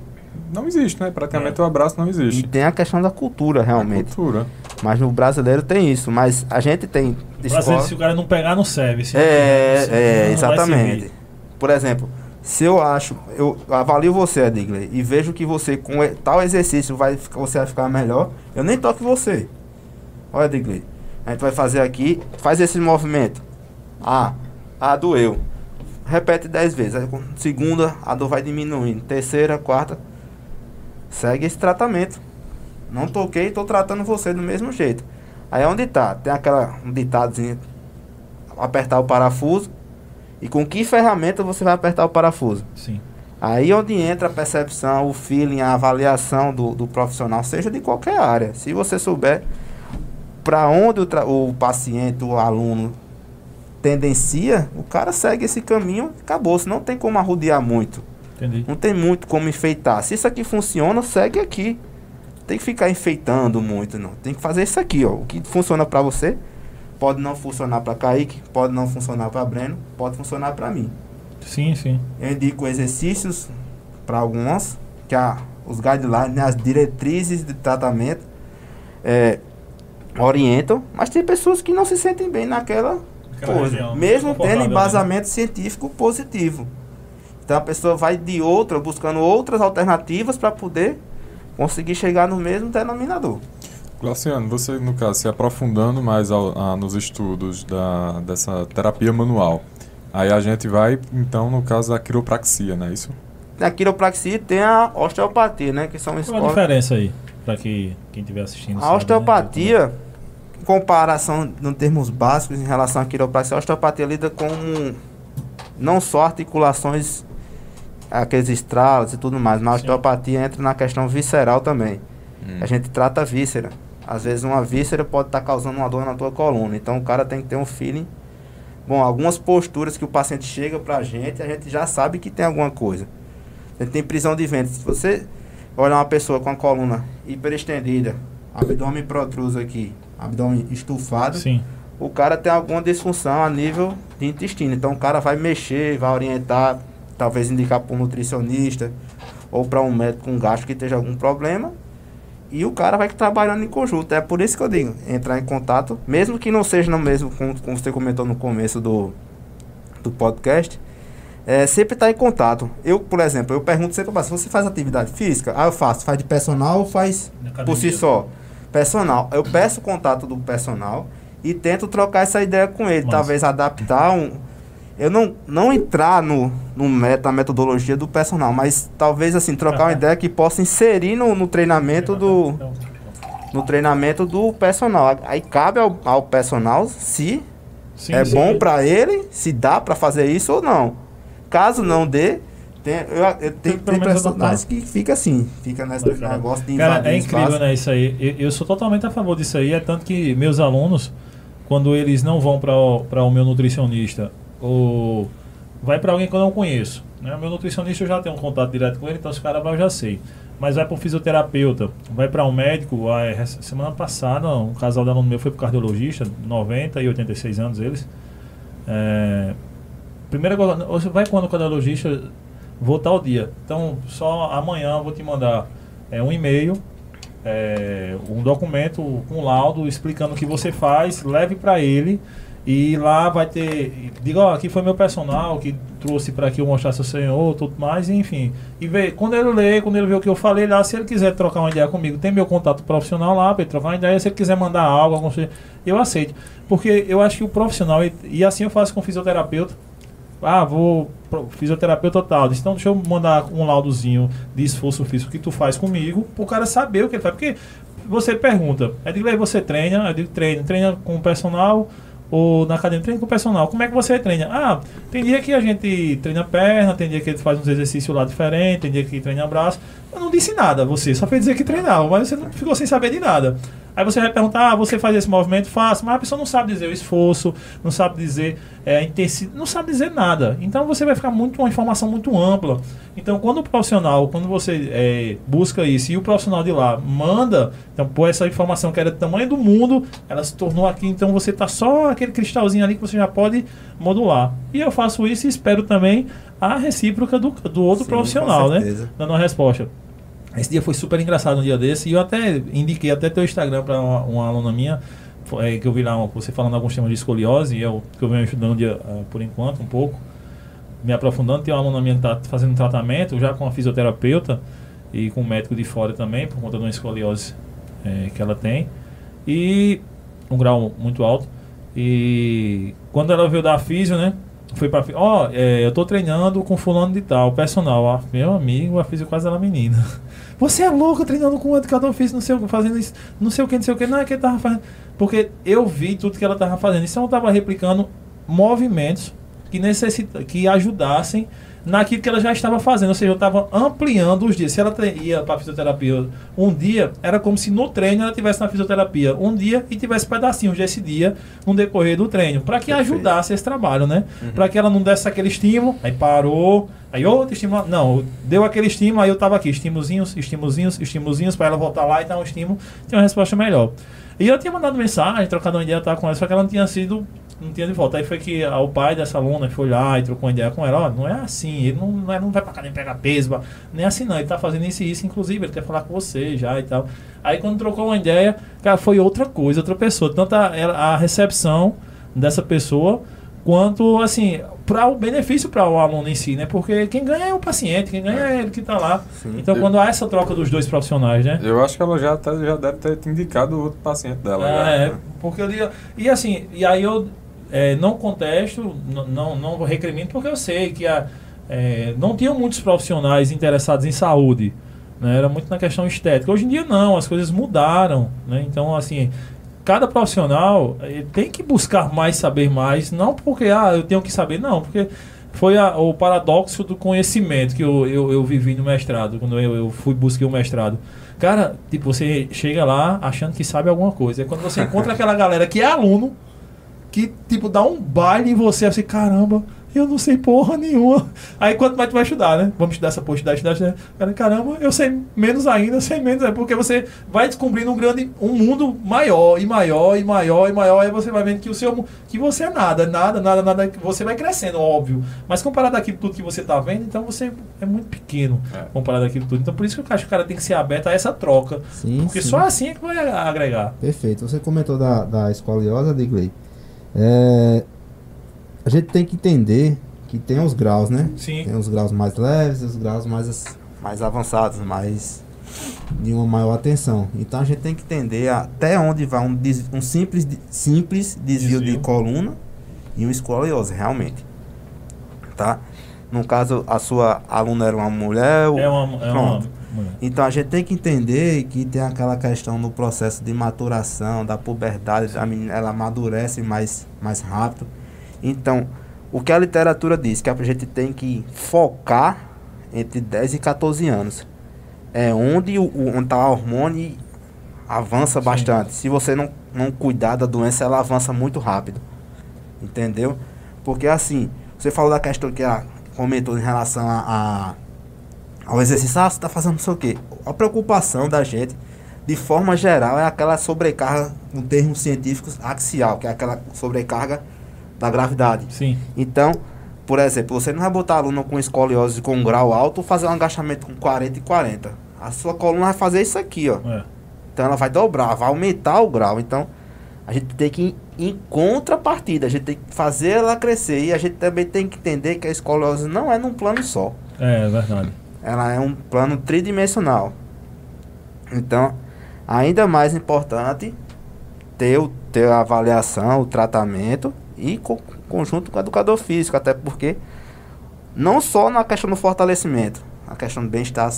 Speaker 2: não existe, né? Praticamente o abraço não
Speaker 3: E
Speaker 2: existe.
Speaker 3: tem a questão da cultura,
Speaker 2: É
Speaker 3: realmente.
Speaker 2: cultura.
Speaker 3: Mas no brasileiro tem isso. Mas a gente tem escola-
Speaker 1: se o cara não pegar, não serve. Se
Speaker 3: É,
Speaker 1: não-
Speaker 3: é,
Speaker 1: não
Speaker 3: exatamente. Por exemplo, se eu acho, eu avalio você, Edigley, e vejo que você com tal exercício vai, você vai ficar melhor, eu nem toco você. Olha, Edigley, a gente vai fazer aqui, faz esse movimento. Ah, ah, doeu. Repete 10 vezes. Aí, segunda, a dor vai diminuindo. Terceira, quarta. Segue esse tratamento. Não toquei, tô tratando você do mesmo jeito. Aí onde tá? Tem aquela um ditadozinho. Apertar o parafuso. E com que ferramenta você vai apertar o parafuso?
Speaker 1: Sim.
Speaker 3: Aí onde entra a percepção, o feeling, a avaliação do, do profissional, seja de qualquer área. Se você souber para onde o, o paciente, o aluno tendencia, o cara segue esse caminho, acabou. Se não tem como arrodear muito.
Speaker 1: Entendi.
Speaker 3: Não tem muito como enfeitar. Se isso aqui funciona, segue aqui. Tem que ficar enfeitando muito, não. Tem que fazer isso aqui, ó. O que funciona pra você pode não funcionar pra Kaique, pode não funcionar pra Breno, pode funcionar pra mim.
Speaker 1: Sim, sim.
Speaker 3: Eu indico exercícios para algumas, que a, os guidelines, né, as diretrizes de tratamento é, orientam, mas tem pessoas que não se sentem bem naquela
Speaker 1: Naquela
Speaker 3: coisa,
Speaker 1: região,
Speaker 3: mesmo
Speaker 1: confortável,
Speaker 3: tendo
Speaker 1: né?
Speaker 3: embasamento científico positivo. Então a pessoa vai de outra, buscando outras alternativas para poder conseguir chegar no mesmo denominador.
Speaker 2: Glauciano, você, no caso, se aprofundando mais ao- a- nos estudos da, dessa terapia manual, aí a gente vai, então, no caso da quiropraxia, não é isso?
Speaker 3: Na quiropraxia tem a osteopatia, né, que são
Speaker 1: Qual a
Speaker 3: escolas
Speaker 1: diferença aí? Pra que quem estiver assistindo.
Speaker 3: A
Speaker 1: sabe, né?
Speaker 3: osteopatia, em comparação em termos básicos em relação à quiropraxia, a osteopatia lida com não só articulações, aqueles estralos e tudo mais, mas a osteopatia entra na questão visceral também.
Speaker 2: Hum.
Speaker 3: A gente trata a víscera. Às vezes uma víscera pode estar causando uma dor na tua coluna, então o cara tem que ter um feeling. Bom, algumas posturas que o paciente chega pra gente, a gente já sabe que tem alguma coisa. A gente tem prisão de ventre. Se você olhar uma pessoa com a coluna hiperestendida, abdômen protruso aqui, abdômen estufado,
Speaker 1: Sim.
Speaker 3: o cara tem alguma disfunção a nível de intestino. Então o cara vai mexer, vai orientar, talvez indicar para um nutricionista ou para um médico com gastro que esteja algum problema. E o cara vai trabalhando em conjunto. É por isso que eu digo, entrar em contato, mesmo que não seja no mesmo, como, como você comentou no começo do, do podcast, é, sempre estar em contato. Eu, por exemplo, eu pergunto sempre, "Mas você faz atividade física? Ah, eu faço. Faz de personal ou faz por si só. Personal. Eu peço o contato do personal e tento trocar essa ideia com ele.
Speaker 1: Massa.
Speaker 3: Talvez adaptar um. Eu não, não entrar no, no met, na metodologia do personal, mas talvez assim, trocar uma ideia que possa inserir no, no treinamento do.
Speaker 1: Então,
Speaker 3: No treinamento do personal. Aí cabe ao, ao personal se
Speaker 1: sim,
Speaker 3: é
Speaker 1: sim.
Speaker 3: bom pra ele, se dá pra fazer isso ou não. Caso não dê, Tem, eu, eu tem
Speaker 1: menos
Speaker 3: personagens que fica assim, fica nesse
Speaker 1: Bacana.
Speaker 3: negócio de
Speaker 1: Cara, é incrível,
Speaker 3: espaço.
Speaker 1: né, isso aí. Eu, eu sou totalmente a favor disso aí. É tanto que meus alunos, quando eles não vão para o meu nutricionista, ou vai para alguém que eu não conheço. Né? O meu nutricionista eu já tenho um contato direto com ele, então os caras vai, eu já sei. Mas vai para um fisioterapeuta, vai para um médico. ah, é, semana passada, um casal de aluno meu foi para cardiologista, 90 e 86 anos eles. É, primeira coisa, você vai quando o cardiologista vou tal dia. Então, só amanhã eu vou te mandar é, um e-mail, é, um documento com laudo explicando o que você faz, leve para ele e lá vai ter. Diga, ó, aqui foi meu personal que trouxe para que eu mostrasse ao senhor, tudo mais, enfim. E vê, quando ele lê, quando ele vê o que eu falei lá, se ele quiser trocar uma ideia comigo, tem meu contato profissional lá para ele trocar uma ideia. Se ele quiser mandar algo, coisa, eu aceito. Porque eu acho que o profissional, e, e assim eu faço com o fisioterapeuta, ah, vou fisioterapeuta tal. Então deixa eu mandar um laudozinho de esforço físico que tu faz comigo, pro cara saber o que ele faz. Porque você pergunta, eu digo, aí você treina, eu digo, treina, treina com o personal ou na academia, treina com o personal. Como é que você treina? Ah, tem dia que a gente treina perna, tem dia que ele faz uns exercícios lá diferentes, tem dia que treina braço. Eu não disse nada, você só fez dizer que treinava, mas você não ficou sem saber de nada. Aí você vai perguntar, ah, você faz esse movimento? Faço, mas a pessoa não sabe dizer o esforço, não sabe dizer é, a intensidade, não sabe dizer nada. Então você vai ficar muito uma informação muito ampla. Então quando o profissional, quando você é, busca isso e o profissional de lá manda, então pô, essa informação que era do tamanho do mundo, ela se tornou aqui, então você tá só aquele cristalzinho ali que você já pode modular. E eu faço isso e espero também a recíproca do, do outro
Speaker 3: Sim,
Speaker 1: profissional, né? Dando uma resposta. Esse dia foi super engraçado um dia desse e eu até indiquei até teu Instagram para uma, uma aluna minha é, que eu vi lá uma- você falando alguns temas de escoliose e eu, que eu venho estudando de, ah, por enquanto um pouco, me aprofundando. Tem uma aluna minha que está fazendo tratamento já com a fisioterapeuta e com um médico de fora também por conta de uma escoliose é, que ela tem e um grau muito alto. E quando ela veio da físio, né? Foi pra. Ó, é, eu tô treinando com fulano de tal, personal. Ah, meu amigo, a físio quase ela menina. Você é louco treinando com um educador físico, não sei o que, fazendo isso, não sei o que, não sei o que. Não é que ele tava fazendo. Porque eu vi tudo que ela tava fazendo. Então eu tava replicando movimentos que necessita, que ajudassem naquilo que ela já estava fazendo. Ou seja, eu estava ampliando os dias. Se ela ia para fisioterapia um dia, era como se no treino ela tivesse na fisioterapia um dia e tivesse pedacinhos desse dia no decorrer do treino. Para que
Speaker 3: Perfeito.
Speaker 1: ajudasse esse trabalho, né? Para que ela não desse aquele estímulo, aí parou, aí outro estímulo. Não, deu aquele estímulo, aí eu estava aqui, estímulozinhos, estímulozinhos, estímulozinhos, para ela voltar lá e dar um estímulo, ter uma resposta melhor. E eu tinha mandado mensagem, trocado uma ideia tava com ela, só que ela não tinha sido, não tinha de volta. Aí foi que o pai dessa aluna foi lá e trocou uma ideia com ela, ó, não é assim, ele não, não, é- não vai pra academia pegar peso, nem assim não, ele tá fazendo isso e isso, inclusive, ele quer falar com você já e tal. Aí quando trocou uma ideia, cara, foi outra coisa, outra pessoa. Tanto a, a recepção dessa pessoa, quanto, assim, para o benefício para o aluno em si, né? Porque quem ganha é o paciente, quem ganha é ele que tá lá.
Speaker 3: Sim.
Speaker 1: Então,
Speaker 2: Eu-
Speaker 1: quando há essa troca dos dois profissionais, né?
Speaker 2: Eu acho que ela já, até, já deve ter te indicado o outro paciente dela. já.
Speaker 1: É, porque eu digo, e assim, e aí eu é, não contesto, não, não recrimino, porque eu sei que a, é, não tinham muitos profissionais interessados em saúde, né? era muito na questão estética. Hoje em dia não, as coisas mudaram, né? então assim, cada profissional eh, tem que buscar mais saber mais, não porque ah, eu tenho que saber, não, porque foi a- o paradoxo do conhecimento que eu, eu, eu vivi no mestrado, quando eu, eu fui buscar o mestrado. Cara, tipo, você chega lá achando que sabe alguma coisa. E quando você encontra aquela galera que é aluno, que, tipo, dá um baile em você, assim, caramba, eu não sei porra nenhuma. Aí quanto mais tu vai estudar, né? Vamos estudar essa porra, estudar, estudar, estudar. Cara, caramba, eu sei menos ainda, eu sei menos. É porque você vai descobrindo um grande, um mundo maior e maior e maior e maior. Aí você vai vendo que o seu, que você é nada, nada, nada, nada. que Você vai crescendo, óbvio. Mas comparado àquilo tudo que você tá vendo, então você é muito pequeno
Speaker 2: É.
Speaker 1: comparado àquilo tudo. Então por isso que eu acho que o cara tem que ser aberto a essa troca.
Speaker 5: Sim,
Speaker 1: Porque
Speaker 5: sim.
Speaker 1: só assim é que vai agregar.
Speaker 5: Perfeito. Você comentou da, da escoliosa, Digley. É, a gente tem que entender que tem os graus, né?
Speaker 1: Sim.
Speaker 5: Tem os graus mais leves e os graus mais
Speaker 3: Mais avançados, mais.
Speaker 5: de uma maior atenção.
Speaker 3: Então a gente tem que entender até onde vai um, des- um simples, simples desvio,
Speaker 1: Desvio.
Speaker 3: de coluna e um escoliose, realmente. Tá? No caso, a sua aluna era uma mulher.
Speaker 1: É uma. É uma
Speaker 3: Pronto.
Speaker 1: mulher.
Speaker 3: Então a gente tem que entender que tem aquela questão no processo de maturação, da puberdade, a menina ela amadurece mais, mais rápido. Então, o que a literatura diz que a gente tem que focar entre 10 e 14 anos. É onde o, onde tá o hormônio avança
Speaker 1: Sim.
Speaker 3: bastante. Se você não, não cuidar da doença, ela avança muito rápido. Entendeu? Porque assim, você falou da questão que a comentou em relação a, a- ao exercício, ah, você tá fazendo não sei o quê. A preocupação da gente, de forma geral, é aquela sobrecarga, um termo científico axial, que é aquela sobrecarga da gravidade.
Speaker 1: Sim.
Speaker 3: Então, por exemplo, você não vai botar aluno com escoliose com um grau alto fazer um agachamento com 40 e 40. A sua coluna vai fazer isso aqui, ó.
Speaker 1: É.
Speaker 3: Então ela vai dobrar, vai aumentar o grau. Então a gente tem que ir em contrapartida, a gente tem que fazer ela crescer. E a gente também tem que entender que a escoliose não é num plano só.
Speaker 1: É, é verdade.
Speaker 3: Ela é um plano tridimensional. Então, ainda mais importante ter, o, ter a avaliação, o tratamento e co conjunto com o educador físico, até porque não só na questão do fortalecimento, a questão do bem-estar,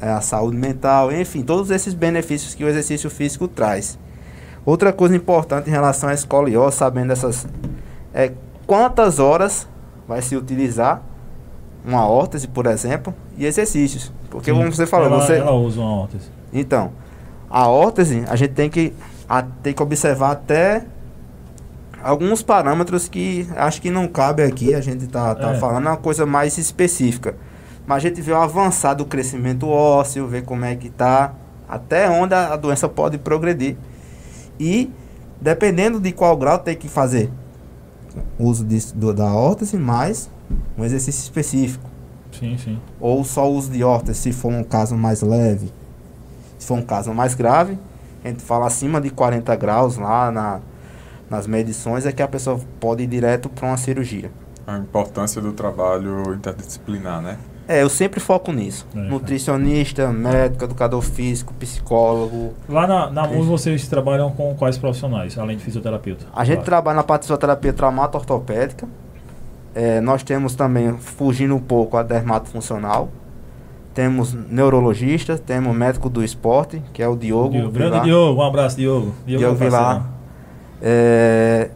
Speaker 3: é, a saúde mental, enfim, todos esses benefícios que o exercício físico traz. Outra coisa importante em relação à escoliose, sabendo essas, é quantas horas vai se utilizar uma órtese, por exemplo, e exercícios. Porque
Speaker 1: Sim.
Speaker 3: como você falou,
Speaker 1: ela,
Speaker 3: você
Speaker 1: ela usa uma órtese.
Speaker 3: então, a órtese, a gente tem que, a- tem que observar até alguns parâmetros que acho que não cabe aqui, a gente tá, tá
Speaker 1: É.
Speaker 3: falando uma coisa mais específica. Mas a gente vê o avançar do crescimento ósseo, ver como é que tá, até onde a, doença pode progredir. E, dependendo de qual grau, tem que fazer uso disso- do, da órtese mais um exercício específico
Speaker 1: Sim, sim.
Speaker 3: ou só uso de órtese se for um caso mais leve. Se for um caso mais grave, a gente fala acima de 40 graus lá na, nas medições, é que a pessoa pode ir direto para uma cirurgia.
Speaker 2: A importância do trabalho interdisciplinar, né?
Speaker 3: É, eu sempre foco nisso.
Speaker 1: É.
Speaker 3: Nutricionista, médico, educador físico, psicólogo.
Speaker 1: Lá na, na MUS vocês trabalham com quais profissionais, além de fisioterapeuta?
Speaker 3: A gente
Speaker 1: Claro.
Speaker 3: trabalha na parte de fisioterapia traumato-ortopédica. É, nós temos também, fugindo um pouco, a dermatofuncional. Temos neurologista, temos médico do esporte, que é o Diogo.
Speaker 1: Diogo. Grande. Diogo, um abraço, Diogo.
Speaker 3: Diogo
Speaker 1: é parceirão.
Speaker 3: Vilar. É,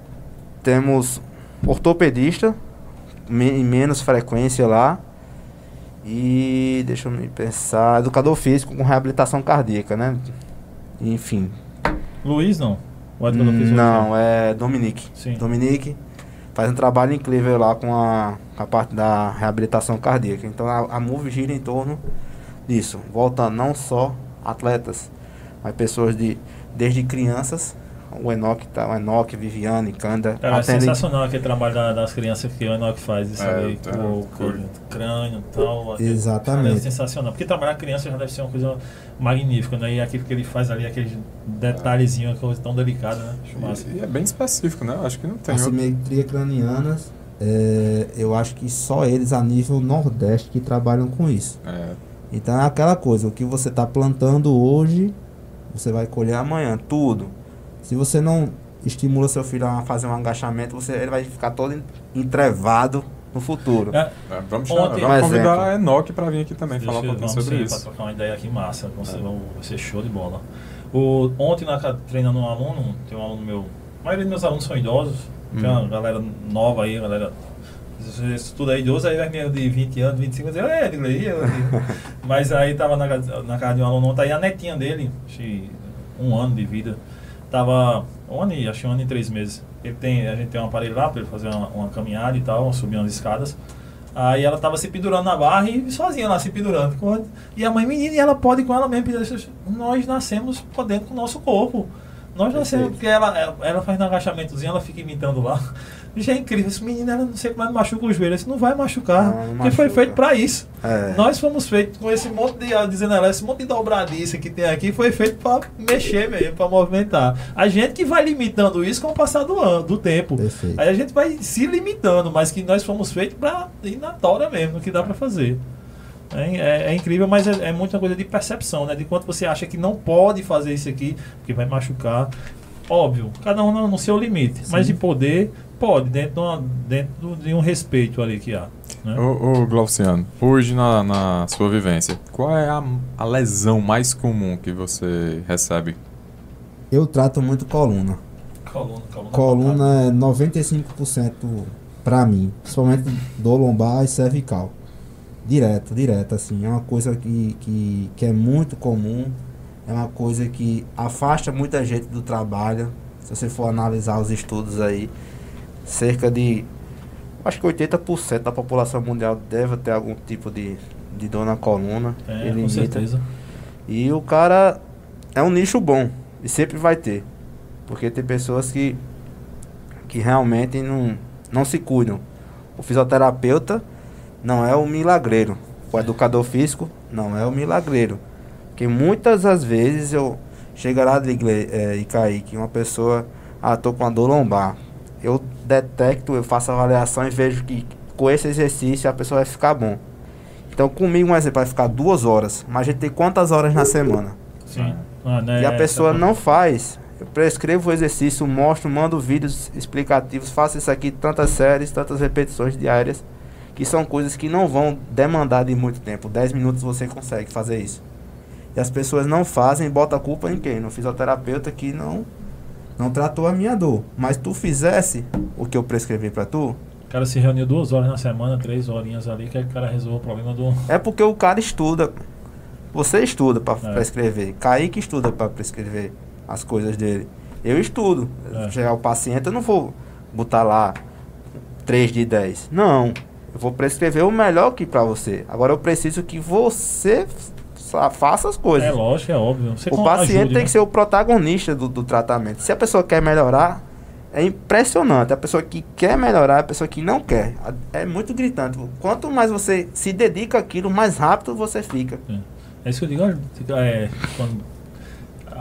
Speaker 3: temos ortopedista, em menos frequência lá. E deixa eu me pensar, educador físico com reabilitação cardíaca, né? Enfim.
Speaker 1: Luiz não? O educador físico
Speaker 3: Não, é Dominique.
Speaker 1: Sim.
Speaker 3: Dominique faz um trabalho incrível lá com a, a parte da reabilitação cardíaca. Então a, a Move gira em torno disso. Volta não só atletas, mas pessoas de desde crianças. O Enoch, tá, o Enoch, Viviane, Canda.
Speaker 1: Cara, é
Speaker 3: atendem-
Speaker 1: sensacional aquele trabalho da- das crianças que o Enoch faz, isso
Speaker 2: É,
Speaker 1: aí,
Speaker 2: tá,
Speaker 1: com o
Speaker 2: curto.
Speaker 1: crânio e tal. aquele-
Speaker 5: Exatamente.
Speaker 1: É sensacional. Porque trabalhar criança já deve ser uma coisa magnífica, né? E aquilo que ele faz ali, aqueles detalhezinhos, coisa tão delicada, né?
Speaker 2: E, e é bem específico, né? Acho que não tem. outro-
Speaker 5: Assimetria cranianas, é, eu acho que só eles a nível nordeste que trabalham com isso.
Speaker 2: É,
Speaker 5: Então é aquela coisa, o que você está plantando hoje, você vai colher amanhã, tudo. Se você não estimula seu filho a fazer um agachamento, você, ele vai ficar todo en- entrevado no futuro.
Speaker 1: É,
Speaker 2: é, vamos,
Speaker 1: Ontem-
Speaker 2: chamar, vamos
Speaker 3: Um
Speaker 2: convidar
Speaker 3: exemplo.
Speaker 2: a Enoch para vir aqui também
Speaker 1: Deixa
Speaker 2: falar um pouquinho
Speaker 1: vamos
Speaker 2: sobre
Speaker 1: sim,
Speaker 2: isso.
Speaker 1: Pra trocar uma ideia aqui massa. Vai ser, vai ser show de bola. O, ontem, na, treinando um aluno, tem um aluno meu. A maioria dos meus alunos são idosos. Tem
Speaker 2: Hum.
Speaker 1: uma galera nova aí, galera. Tudo é idoso, aí vai meio de 20 anos, 25 anos, é, digo, aí, eu digo. Mas aí tava na, na casa de um aluno ontem, aí a netinha dele, um ano de vida, tava um ano e acho que um ano e três meses. Ele tem, a gente tem um aparelho lá para ele fazer uma, uma caminhada e tal, subir umas escadas. Aí ela tava se pendurando na barra e sozinha lá se pendurando. E a mãe, menina, e ela pode com ela mesmo. pendurando. Nós nascemos podendo com o nosso corpo. Nós nascemos, porque ela, ela, ela faz um agachamentozinho, ela fica imitando lá. Bicho, é incrível. Esse menino, ela não sei como é machuca o joelho. Isso não vai machucar.
Speaker 3: Não, não
Speaker 1: porque foi
Speaker 3: machuca.
Speaker 1: feito pra isso.
Speaker 3: É.
Speaker 1: Nós fomos feitos com esse monte de, dizendo ela, esse monte de dobradiça que tem aqui, foi feito pra mexer mesmo, pra movimentar. A gente que vai limitando isso com o passar do ano, do tempo.
Speaker 5: Perfeito.
Speaker 1: Aí a gente vai se limitando, mas que nós fomos feitos pra ir na tora mesmo, no que dá pra fazer. É, é- é incrível, mas é, é muita coisa de percepção, né? De quanto você acha que não pode fazer isso aqui, porque vai machucar. Óbvio, cada um no, no seu limite, mas de poder, pode, dentro, de, uma- dentro de um respeito ali que há. Né?
Speaker 2: Ô, ô Glauciano, hoje na, na sua vivência, qual é a, a lesão mais comum que você recebe?
Speaker 5: Eu trato muito coluna.
Speaker 1: Coluna, coluna.
Speaker 5: Coluna é 95% pra mim, principalmente dor lombar e cervical.
Speaker 3: Direto, direto, assim. É uma coisa que, que, que é muito comum. É uma coisa que afasta muita gente do trabalho. Se você for analisar os estudos aí, cerca de. Acho que 80% da população mundial deve ter algum tipo de, de dor na coluna.
Speaker 1: É,
Speaker 3: que
Speaker 1: com certeza.
Speaker 3: E o cara é um nicho bom. E sempre vai ter. Porque tem pessoas que, que realmente não, não se cuidam. O fisioterapeuta não é o milagreiro. O educador físico não é o milagreiro. Porque muitas das vezes eu chego lá de igre- é, e Kaique, uma pessoa, ah, tô com a dor lombar. Eu detecto, eu faço a avaliação e vejo que com esse exercício a pessoa vai ficar bom. Então comigo, um exemplo, vai ficar duas horas. Mas a gente tem quantas horas na semana?
Speaker 1: Sim. Ah, né,
Speaker 3: e a
Speaker 1: essa
Speaker 3: pessoa
Speaker 1: parte-
Speaker 3: não faz. Eu prescrevo o exercício, mostro, mando vídeos explicativos, faço isso aqui, tantas séries, tantas repetições diárias, que são coisas que não vão demandar de muito tempo. 10 minutos você consegue fazer isso. E as pessoas não fazem, bota a culpa em quem? No fisioterapeuta que não não tratou a minha dor. Mas tu fizesse o que eu prescrevi pra tu,
Speaker 1: O cara se reuniu duas horas na semana, três horinhas ali, que o cara resolveu o problema do.
Speaker 3: é porque o cara estuda. Você estuda pra
Speaker 1: É.
Speaker 3: prescrever. Kaique estuda pra prescrever as coisas dele. Eu estudo.
Speaker 1: É.
Speaker 3: Chegar o paciente, eu não vou botar lá 3 de 10. Não. Eu vou prescrever o melhor que pra você. Agora eu preciso que você faça as coisas.
Speaker 1: É lógico, é óbvio. Você
Speaker 3: o paciente
Speaker 1: ajude,
Speaker 3: tem
Speaker 1: né?
Speaker 3: que ser o protagonista do, do tratamento. Se a pessoa quer melhorar, é impressionante. A pessoa que quer melhorar, é a pessoa que não quer. É muito gritante. Quanto mais você se dedica àquilo, mais rápido você fica.
Speaker 1: É isso que eu digo, é, quando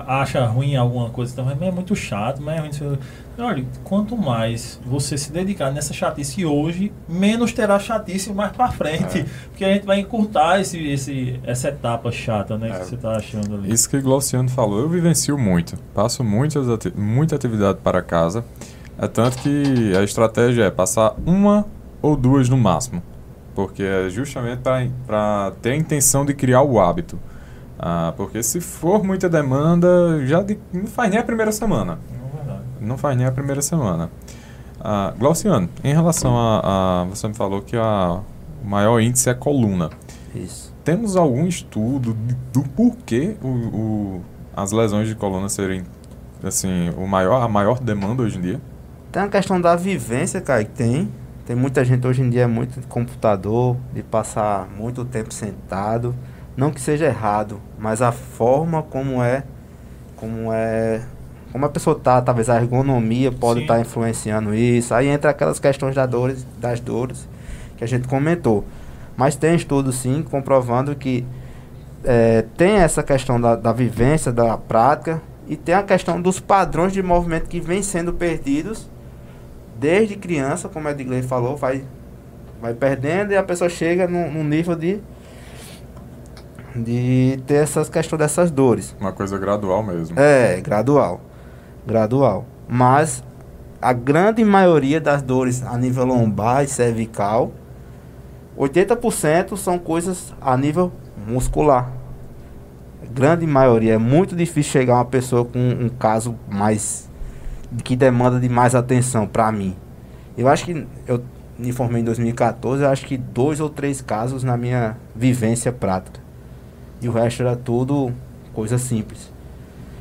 Speaker 1: acha ruim alguma coisa também, é muito chato, mas é ruim. Olha, quanto mais você se dedicar nessa chatice hoje, menos terá chatice mais pra frente.
Speaker 2: É.
Speaker 1: Porque a gente vai encurtar esse, esse, essa etapa chata, né?
Speaker 2: É.
Speaker 1: Que você tá achando ali.
Speaker 2: Isso que o Glauciano falou, eu vivencio muito. Passo muitas ati muita atividade para casa. É tanto que a estratégia é passar uma ou duas no máximo. Porque é justamente para ter a intenção de criar o hábito. Ah, porque se for muita demanda, já de- não faz nem a primeira semana.
Speaker 1: Não,
Speaker 2: faz nem a primeira semana. Ah, Glauciano, em relação a, a- Você me falou que a, o maior índice é coluna.
Speaker 3: Isso.
Speaker 2: Temos algum estudo do porquê o, o- as lesões de coluna serem assim, o maior, a maior demanda hoje em dia?
Speaker 3: Tem a questão da vivência, cara, que tem. Tem muita gente hoje em dia é muito de computador, de passar muito tempo sentado. Não que seja errado, mas a forma como é, como é, como a pessoa tá, talvez a ergonomia pode estar influenciando isso. Aí entra aquelas questões das dores, das dores que a gente comentou. Mas tem estudo sim comprovando que é, tem essa questão da, da vivência, da prática, e tem a questão dos padrões de movimento que vêm sendo perdidos desde criança, como a Edgley falou, vai, vai perdendo e a pessoa chega num, num nível de, de ter essas questões dessas dores.
Speaker 2: Uma coisa gradual mesmo.
Speaker 3: É, gradual. Gradual. Mas a grande maioria das dores a nível lombar e cervical, 80% são coisas a nível muscular. Grande maioria. É muito difícil chegar uma pessoa com um caso mais. que demanda de mais atenção pra mim. Eu acho que. Eu me formei em 2014, eu acho que dois ou três casos na minha vivência prática. E o resto era tudo coisa simples.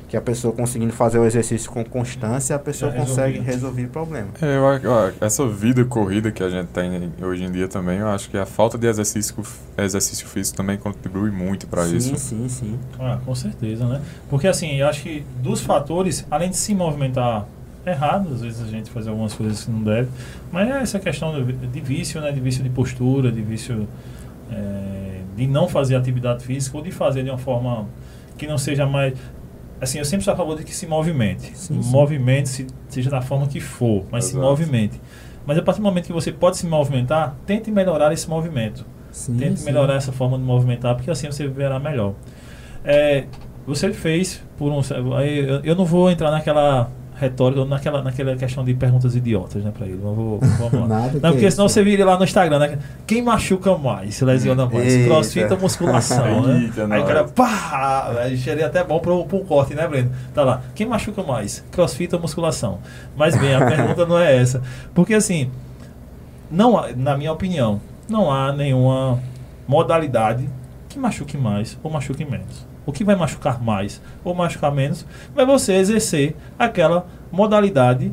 Speaker 3: Que a pessoa conseguindo fazer o exercício com constância, a pessoa
Speaker 1: Já
Speaker 3: consegue
Speaker 1: resolvia.
Speaker 3: resolver o problema.
Speaker 2: É, eu ó, essa vida corrida que a gente tem hoje em dia também, eu acho que a falta de exercício, exercício físico também contribui muito para
Speaker 3: sim,
Speaker 2: isso.
Speaker 3: sim, sim.
Speaker 1: Ah, com certeza, né? Porque assim, eu acho que dos fatores, além de se movimentar errado, às vezes a gente faz algumas coisas que não deve, mas é essa questão de, de vício, né? De vício de postura, de vício é, de não fazer atividade física ou de fazer de uma forma que não seja mais. Assim, eu sempre sou a favor de que se movimente.
Speaker 3: Sim, sim.
Speaker 1: Movimente, se, seja da forma que for, mas se
Speaker 2: Exato.
Speaker 1: movimente. Mas a partir do momento que você pode se movimentar, tente melhorar esse movimento.
Speaker 3: sim
Speaker 1: Tente melhorar essa forma de movimentar, porque assim você viverá melhor. É, você fez por um. eu não vou entrar naquela retórica, naquela, naquela questão de perguntas idiotas, né, pra ele. Mas vou, vamos lá.
Speaker 3: Nada
Speaker 1: Não,
Speaker 3: que
Speaker 1: porque
Speaker 3: é
Speaker 1: senão
Speaker 3: isso.
Speaker 1: você vira lá no Instagram, né? Quem machuca mais, se lesiona mais?
Speaker 3: Eita.
Speaker 1: Crossfit ou musculação, né?
Speaker 2: Eita,
Speaker 1: Aí
Speaker 2: não.
Speaker 1: o cara, pá! Aí seria até bom para um corte, né, Breno? Tá lá. Quem machuca mais? Crossfit ou musculação? Mas bem, a pergunta não é essa. Porque assim, não há, na minha opinião, não há nenhuma modalidade que machuque mais ou machuque menos. O que vai machucar mais ou machucar menos vai você exercer aquela modalidade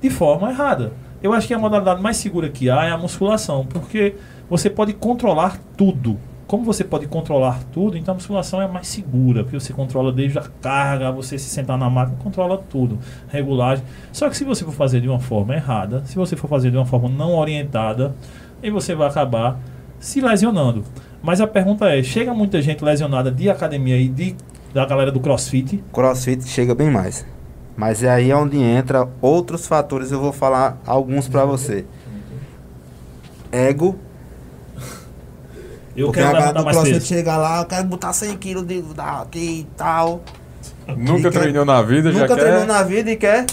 Speaker 1: de forma errada. Eu acho que a modalidade mais segura que há é a musculação, porque você pode controlar tudo. Como você pode controlar tudo, então a musculação é mais segura, porque você controla desde a carga, você se sentar na máquina, controla tudo, regulagem. Só que se você for fazer de uma forma errada, se você for fazer de uma forma não orientada, aí você vai acabar se lesionando. Mas a pergunta é, chega muita gente lesionada de academia e de, da galera do CrossFit?
Speaker 3: Crossfit chega bem mais. Mas é aí onde entra outros fatores, eu vou falar alguns pra você. Ego,
Speaker 1: Eu
Speaker 5: Porque
Speaker 1: quero
Speaker 5: a galera
Speaker 1: levantar
Speaker 5: do
Speaker 1: mais
Speaker 5: CrossFit
Speaker 1: peso.
Speaker 5: chega lá, eu quero botar 100 quilos de, e tal.
Speaker 2: Nunca
Speaker 5: E quer-
Speaker 2: treinou na vida, já
Speaker 3: nunca
Speaker 2: quer
Speaker 3: treinou na vida e quer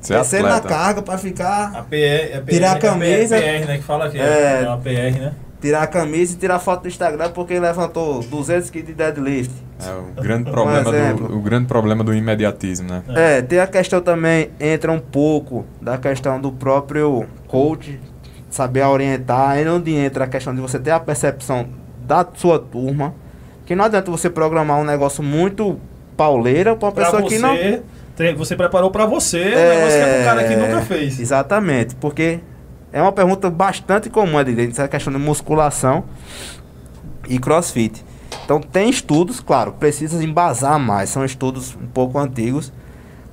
Speaker 2: ser
Speaker 3: descer na carga pra ficar,
Speaker 1: A PR, é PR,
Speaker 5: Tirar a
Speaker 1: é
Speaker 5: camisa.
Speaker 1: PR, né? Que fala que
Speaker 3: É.
Speaker 1: é, a PR, né?
Speaker 3: Tirar a camisa e tirar foto do Instagram porque ele levantou 200 quilos de deadlift.
Speaker 2: É o grande problema do o grande problema do imediatismo, né?
Speaker 3: É, tem a questão também, entra um pouco da questão do próprio coach, saber orientar, aí onde entra a questão de você ter a percepção da sua turma, que não adianta você programar um negócio muito pauleira pra uma
Speaker 1: Pra
Speaker 3: pessoa
Speaker 1: você,
Speaker 3: que não...
Speaker 1: tem- você preparou pra você, o negócio que é pro cara que nunca fez.
Speaker 3: Exatamente, porque é uma pergunta bastante comum, Adilene, essa questão de musculação e crossfit. Então tem estudos, claro, precisa embasar mais, são estudos um pouco antigos,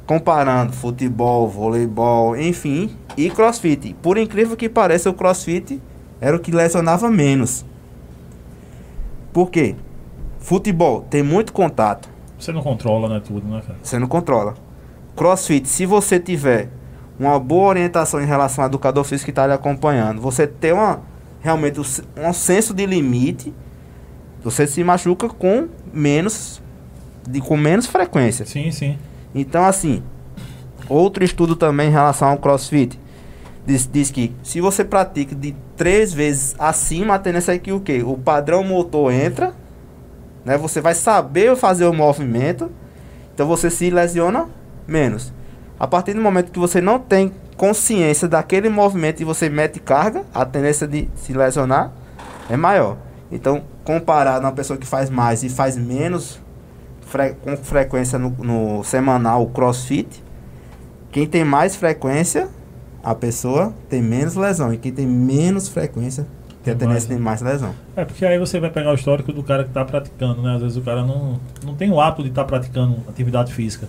Speaker 3: comparando futebol, voleibol, enfim, e crossfit. Por incrível que pareça, o crossfit era o que lesionava menos. Por quê? Futebol tem muito contato,
Speaker 1: Você não controla, né, tudo, né, cara?
Speaker 3: você não controla. Crossfit, se você tiver uma boa orientação em relação ao educador físico que está lhe acompanhando, você ter uma, realmente um, se- senso de limite, você se machuca com menos, de, com menos frequência.
Speaker 1: Sim, sim.
Speaker 3: Então, assim, outro estudo também em relação ao crossfit diz, diz que se você pratica de três vezes acima, a tendência é que o quê? O padrão motor entra, né? Você vai saber fazer o movimento, então você se lesiona menos. A partir do momento que você não tem consciência daquele movimento e você mete carga, a tendência de se lesionar é maior. Então, comparado a uma pessoa que faz mais e faz menos fre- com frequência no, no semanal o crossfit, quem tem mais frequência, a pessoa tem menos lesão. E quem tem menos frequência, tem a tendência de mais lesão.
Speaker 1: É, porque aí você vai pegar o histórico do cara que tá praticando, né? Às vezes o cara não, não tem o hábito de estar praticando atividade física.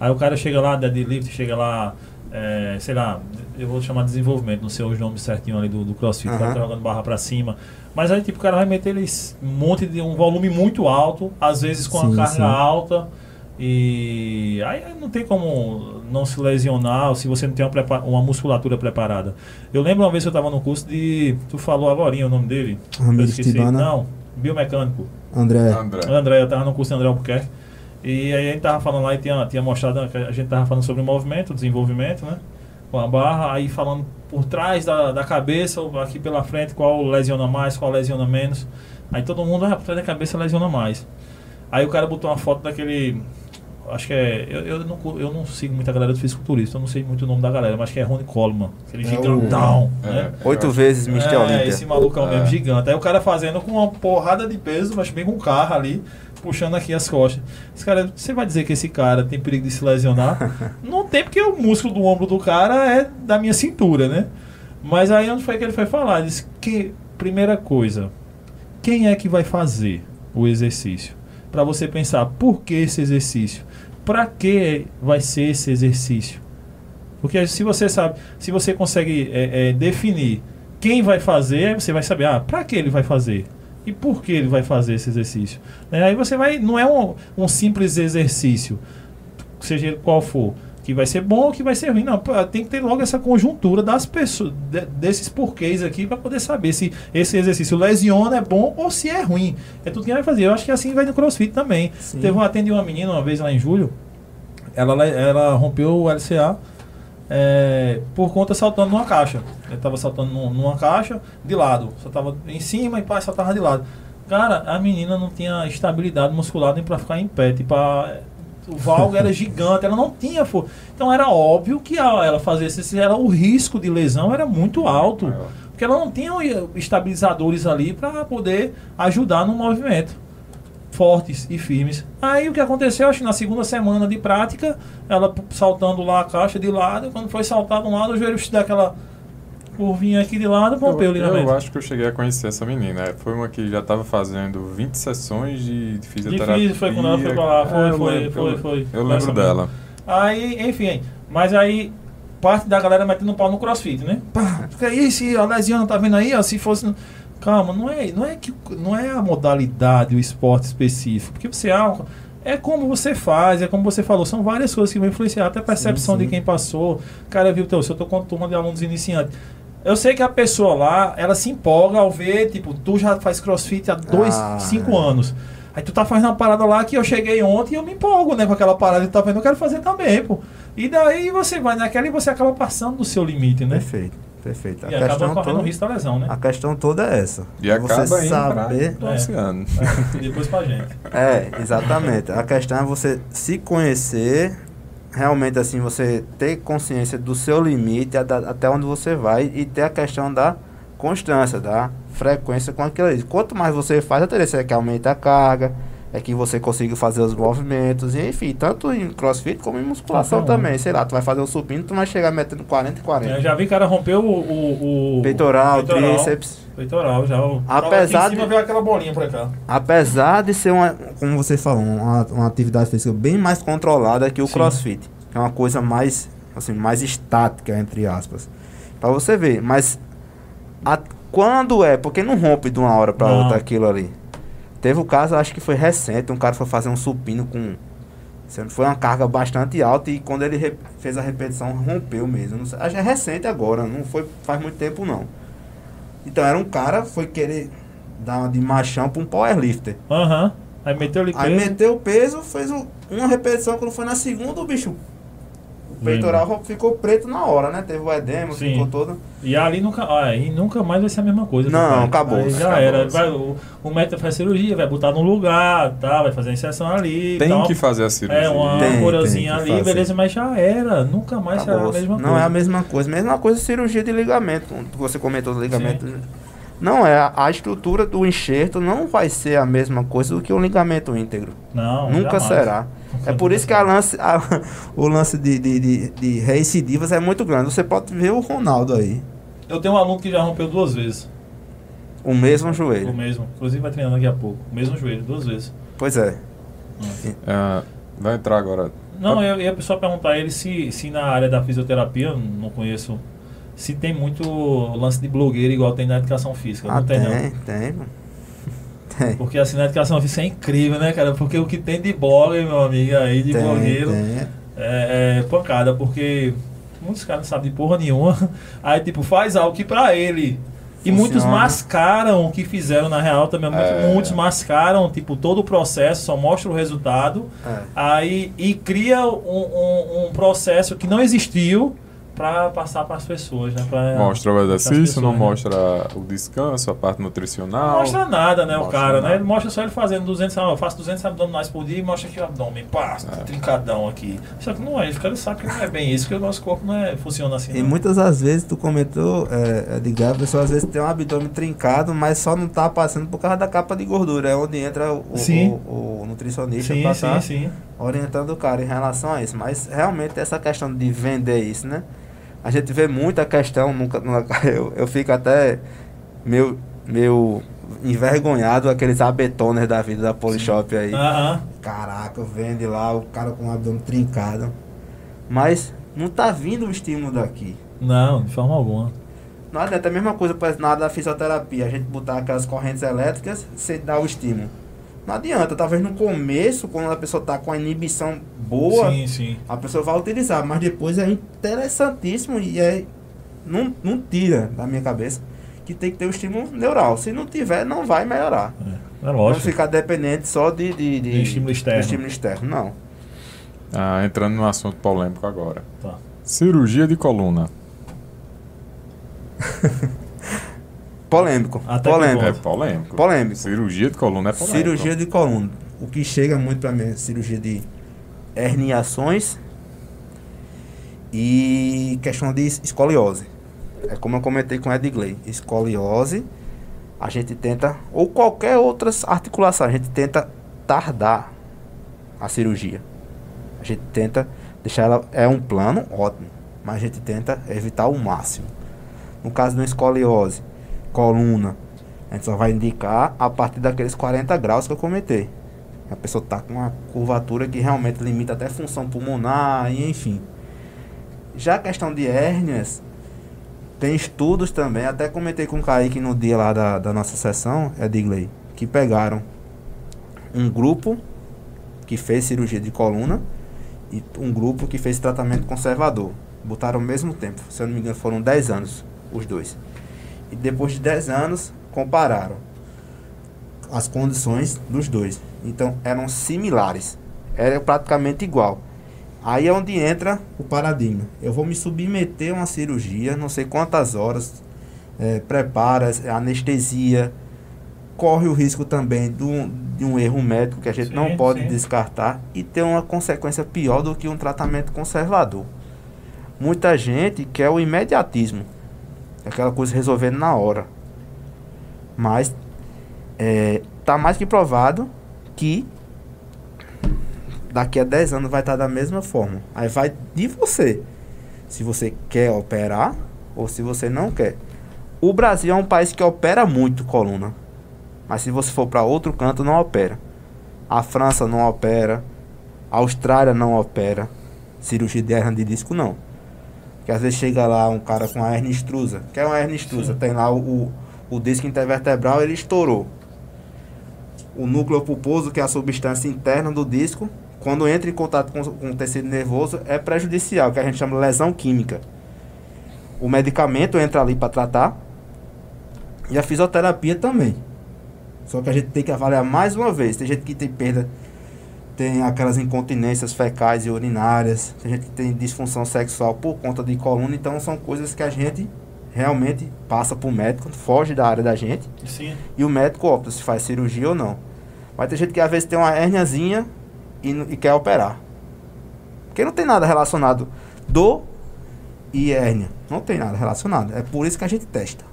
Speaker 1: Aí o cara chega lá, deadlift, chega lá, é, sei lá, eu vou chamar de desenvolvimento, não sei os nomes certinho ali do, do crossfit, o cara tá jogando barra pra cima. Mas aí, tipo, o cara vai meter ele um monte de um volume muito alto, às vezes com
Speaker 5: Sim,
Speaker 1: a carga
Speaker 5: sim.
Speaker 1: alta. E aí não tem como não se lesionar se você não tem uma, uma musculatura preparada. Eu lembro uma vez que eu estava no curso de. Tu falou agora o nome dele?
Speaker 5: Ramiro
Speaker 1: Eu esqueci.
Speaker 5: Estibana.
Speaker 1: Não, biomecânico.
Speaker 5: André,
Speaker 2: André.
Speaker 1: André, eu estava no curso de André Albuquerque. E aí a gente tava falando lá e tinha, tinha mostrado, que a gente tava falando sobre o movimento, desenvolvimento, né? Com a barra, aí falando por trás da, da cabeça, ou aqui pela frente, qual lesiona mais, qual lesiona menos. Aí todo mundo, ah, por trás da cabeça lesiona mais. Aí o cara botou uma foto daquele. Acho que é. Eu, eu, não, eu não sigo muita galera do fisiculturista, eu não sei muito o nome da galera, mas acho que é Ronnie Coleman. Aquele
Speaker 5: É o-
Speaker 1: gigantão,
Speaker 2: É,
Speaker 1: né?
Speaker 3: Oito
Speaker 2: eu-
Speaker 3: vezes Mr.
Speaker 1: É,
Speaker 3: Olímpia.
Speaker 1: esse malucão mesmo,
Speaker 2: É.
Speaker 1: gigante. Aí o cara fazendo com uma porrada de peso, mas bem com o carro ali, puxando aqui as costas. Esse cara, você vai dizer que esse cara tem perigo de se lesionar? Não tem, porque o músculo do ombro do cara é da minha cintura, né? Mas aí onde foi que ele foi falar? Ele disse que, primeira coisa, quem é que vai fazer o exercício? Para você pensar, por que esse exercício? Para que vai ser esse exercício? Porque se você sabe, se você consegue é, é, definir quem vai fazer, você vai saber, ah, para que ele vai fazer? E por que ele vai fazer esse exercício? Né? Aí você vai, não é um, um simples exercício, seja ele qual for, que vai ser bom ou que vai ser ruim. Não, tem que ter logo essa conjuntura das pessoas, de- desses porquês aqui, para poder saber se esse exercício lesiona, é bom ou se é ruim. É tudo que vai fazer. Eu acho que assim vai no crossfit também.
Speaker 5: Sim.
Speaker 1: Teve um atendi uma menina uma vez lá em julho, ela, ela rompeu o LCA é, por conta saltando numa caixa. Ele estava saltando num- numa caixa de lado. Só tava em cima e pá, saltava de lado. Cara, a menina não tinha estabilidade muscular nem para ficar em pé. Tipo, a- o valgo era gigante, ela não tinha força. Então era óbvio que a- ela fazia esse, era o risco de lesão era muito alto. Porque ela não tinha estabilizadores ali para poder ajudar no movimento. Fortes e firmes. Aí o que aconteceu? Acho que na segunda semana de prática, ela saltando lá a caixa de lado, quando foi saltar de um lado, o joelho daquela curvinha aqui de lado, rompeu o
Speaker 2: Eu,
Speaker 1: ligamento.
Speaker 2: eu acho que eu cheguei a conhecer essa menina. É, Foi uma que já estava fazendo 20 sessões de, de fisioterapia.
Speaker 1: Difícil foi quando ela foi pra lá, foi,
Speaker 2: É, eu
Speaker 1: foi,
Speaker 2: lembro,
Speaker 1: foi,
Speaker 2: eu-
Speaker 1: foi.
Speaker 2: Eu lembro
Speaker 1: mesmo.
Speaker 2: dela.
Speaker 1: Aí, enfim, mas aí parte da galera metendo pau no crossfit, né? Pá, porque aí se a lesiana tá vendo aí, ó, se fosse. Calma, não é, não é que não é a modalidade, o esporte específico. Porque você ah, é como você faz, é como você falou, são várias coisas que vão influenciar, até a percepção
Speaker 3: sim.
Speaker 1: de quem passou. Cara, viu, teu, se eu tô com uma turma de alunos iniciantes. Eu sei que a pessoa lá, ela se empolga ao ver, tipo, tu já faz crossfit há dois,
Speaker 3: Ah,
Speaker 1: cinco
Speaker 3: é.
Speaker 1: anos. Aí tu tá fazendo uma parada lá que eu cheguei ontem e eu me empolgo, né, com aquela parada que tá vendo, eu quero fazer também, pô. E daí você vai naquela e você acaba passando do seu limite, né?
Speaker 3: Perfeito, perfeito. A
Speaker 1: E acaba
Speaker 3: questão,
Speaker 1: correndo
Speaker 3: toda,
Speaker 1: risco da lesão, né?
Speaker 3: a questão toda é essa.
Speaker 2: E
Speaker 3: É
Speaker 2: acaba
Speaker 3: você
Speaker 2: indo
Speaker 3: saber.
Speaker 2: pra
Speaker 1: É.
Speaker 2: oceano.
Speaker 1: É, e depois pra gente.
Speaker 3: É, exatamente. A questão é você se conhecer, realmente assim, você ter consciência do seu limite, até onde você vai, e ter a questão da constância, da frequência com aquilo ali. Quanto mais você faz, a tendência é que aumente a carga, é que você consiga fazer os movimentos, e enfim, tanto em crossfit como em musculação
Speaker 1: um.
Speaker 3: também. Sei lá, tu vai fazer o supino, tu vai chegar metendo 40 e 40.
Speaker 1: Eu já vi cara romper o. o, o
Speaker 3: Peitoral,
Speaker 1: peitoral.
Speaker 3: tríceps.
Speaker 1: Peitoral, já. O,
Speaker 3: Apesar
Speaker 1: aqui em cima
Speaker 3: de-
Speaker 1: veio aquela bolinha pra cá.
Speaker 3: Apesar de ser uma, como você falou, uma, uma atividade física bem mais controlada que o
Speaker 1: Sim.
Speaker 3: crossfit. É uma coisa mais, assim, mais estática, entre aspas. Pra você ver, mas a- quando é, porque não rompe de uma hora pra
Speaker 1: Não.
Speaker 3: outra aquilo ali. Teve o caso, acho que foi recente, um cara foi fazer um supino com. Foi uma carga bastante alta e quando ele fez a repetição rompeu mesmo. Sei, acho que é recente agora, não foi faz muito tempo não. Então era um cara, foi querer dar uma de machão pra um powerlifter.
Speaker 1: Aham. Aí meteu
Speaker 3: Aí
Speaker 1: peso.
Speaker 3: meteu o peso, fez um- uma repetição, quando foi na segunda, o bicho. O peitoral ficou preto na hora, né? Teve o edema,
Speaker 1: Sim.
Speaker 3: ficou todo.
Speaker 1: E ali nunca, ah, aí nunca mais vai ser a mesma coisa.
Speaker 3: Não,
Speaker 1: papai.
Speaker 3: acabou,
Speaker 1: Aí já
Speaker 3: acabou.
Speaker 1: era. Vai, o, o médico faz cirurgia, vai botar no lugar, tá, vai fazer a inserção ali.
Speaker 2: Tem
Speaker 1: tal.
Speaker 2: que fazer a cirurgia.
Speaker 1: É, uma
Speaker 3: que
Speaker 1: ali,
Speaker 3: fazer.
Speaker 1: beleza, mas já era. Nunca mais será a mesma
Speaker 3: Não
Speaker 1: coisa.
Speaker 3: é a mesma coisa. Mesma coisa cirurgia de ligamento. Você comentou do ligamento. Não é. a- A estrutura do enxerto não vai ser a mesma coisa do que o ligamento íntegro.
Speaker 1: Não,
Speaker 3: Nunca
Speaker 1: jamais.
Speaker 3: será. É por isso que a lance, a- o lance de, de, de, de recidivas é muito grande. Você pode ver o Ronaldo aí.
Speaker 1: Eu tenho um aluno que já rompeu duas vezes.
Speaker 3: O mesmo
Speaker 1: O
Speaker 3: joelho.
Speaker 1: mesmo. Inclusive vai treinando daqui a pouco. O mesmo joelho, duas vezes.
Speaker 3: Pois é.
Speaker 2: É, vai entrar agora.
Speaker 1: Não, eu ia só perguntar a ele se, se na área da fisioterapia, eu não conheço, se tem muito lance de blogueiro igual tem na educação física.
Speaker 3: Ah,
Speaker 1: não tem, não.
Speaker 3: tem, pô. Tem.
Speaker 1: Porque na educação física é incrível, né, cara? Porque o que tem de blogger, meu amigo, aí de
Speaker 3: Tem,
Speaker 1: blogueiro,
Speaker 3: tem.
Speaker 1: é, é pancada, porque muitos caras não sabem de porra nenhuma. Aí, tipo, faz algo que pra ele. E
Speaker 3: Funciona.
Speaker 1: muitos mascaram o que fizeram na real também. Muitos,
Speaker 2: É.
Speaker 1: muitos mascaram, tipo, todo o processo, só mostra o resultado.
Speaker 3: É.
Speaker 1: Aí, e cria um, um- um processo que não existiu para passar para as pessoas, né? Pra,
Speaker 2: Mostra o exercício,
Speaker 1: pessoas,
Speaker 2: não
Speaker 1: né?
Speaker 2: mostra o descanso, a parte nutricional.
Speaker 1: Não mostra nada, né, o
Speaker 2: Mostra
Speaker 1: cara, né?
Speaker 2: nada.
Speaker 1: Ele mostra só ele fazendo 200, ah, eu faço 200 abdominais por dia e mostra aqui o abdômen, pá,
Speaker 2: É.
Speaker 1: trincadão aqui. Só que não é, o cara sabe que não é bem isso, que o nosso corpo não é, funciona assim.
Speaker 3: E
Speaker 1: não.
Speaker 3: muitas das vezes tu comentou, é, Edgar, a pessoa às vezes tem um abdômen trincado, mas só não tá passando por causa da capa de gordura. É onde entra o, o- o- o nutricionista
Speaker 1: Sim,
Speaker 3: pra
Speaker 1: sim,
Speaker 3: tá
Speaker 1: sim.
Speaker 3: orientando o cara em relação a isso. Mas realmente essa questão de vender isso, né? A gente vê muita questão, nunca, nunca- eu, eu fico até meio, meio envergonhado aqueles abetoners da vida da Polishop aí.
Speaker 1: Aham.
Speaker 3: Caraca, vende lá o cara com o abdômen trincado. Mas não tá vindo o estímulo daqui.
Speaker 1: Não, de forma alguma.
Speaker 3: Não adianta, é a mesma coisa parece nada da fisioterapia. A gente botar aquelas correntes elétricas sem dar o estímulo. Não adianta, talvez no começo, quando a pessoa tá com a inibição boa,
Speaker 1: Sim, sim.
Speaker 3: a pessoa vai utilizar. Mas depois é interessantíssimo e é. Não, não tira da minha cabeça que tem que ter o estímulo neural. Se não tiver, não vai melhorar.
Speaker 1: É, é
Speaker 3: Não
Speaker 1: lógico.
Speaker 3: ficar dependente só de, de, de,
Speaker 1: De estímulo externo.
Speaker 3: de estímulo externo. Não.
Speaker 2: Ah, entrando num assunto polêmico agora.
Speaker 1: Tá.
Speaker 2: Cirurgia de coluna.
Speaker 3: Polêmico.
Speaker 1: Até
Speaker 3: polêmico.
Speaker 2: É polêmico.
Speaker 3: Polêmico.
Speaker 2: Cirurgia de coluna é polêmico.
Speaker 3: Cirurgia de coluna. O que chega muito pra mim é cirurgia de herniações e questão de escoliose. É como eu comentei com o Edgley. Escoliose, a gente tenta, ou qualquer outra articulação, a gente tenta tardar a cirurgia. A gente tenta deixar ela. É um plano ótimo, mas a gente tenta evitar o máximo. No caso da escoliose, coluna, a gente só vai indicar a partir daqueles 40 graus que eu comentei. A pessoa está com uma curvatura que realmente limita até função pulmonar e enfim. Já a questão de hérnias, tem estudos também, até comentei com o Kaique no dia lá da, da nossa sessão, Edgley, que pegaram um grupo que fez cirurgia de coluna e um grupo que fez tratamento conservador. Botaram ao mesmo tempo, se eu não me engano foram 10 anos, os dois. E depois de 10 anos, compararam as condições dos dois. Então eram similares, era praticamente igual. Aí é onde entra o paradigma. Eu vou me submeter a uma cirurgia, não sei quantas horas, é, prepara, anestesia, corre o risco também do, de um erro médico que a gente
Speaker 1: Sim,
Speaker 3: não pode
Speaker 1: sim.
Speaker 3: descartar e ter uma consequência pior do que um tratamento conservador. Muita gente quer o imediatismo, aquela coisa resolvendo na hora. Mas é, tá mais que provado que daqui a 10 anos vai estar da mesma forma. Aí vai de você. Se você quer operar ou se você não quer. O Brasil é um país que opera muito coluna. Mas se você for para outro canto, não opera. A França não opera. A Austrália não opera. Cirurgia de hernia de disco não. Porque às vezes chega lá um cara com a hernia extrusa. Quer uma hernia extrusa?
Speaker 1: Sim.
Speaker 3: Tem lá o, o, o disco intervertebral, ele estourou. O núcleo pulposo, que é a substância interna do disco, quando entra em contato com, com o tecido nervoso, é prejudicial, que a gente chama de lesão química. O medicamento entra ali para tratar e a fisioterapia também. Só que a gente tem que avaliar mais uma vez. Tem gente que tem perda, tem aquelas incontinências fecais e urinárias, tem gente que tem disfunção sexual por conta de coluna, então são coisas que a gente realmente passa para o médico, foge da área da gente
Speaker 1: Sim.
Speaker 3: e o médico opta se faz cirurgia ou não. Mas tem gente que às vezes tem uma hérniazinha e, e quer operar. Porque não tem nada relacionado dor e hérnia. Não tem nada relacionado. É por isso que a gente testa.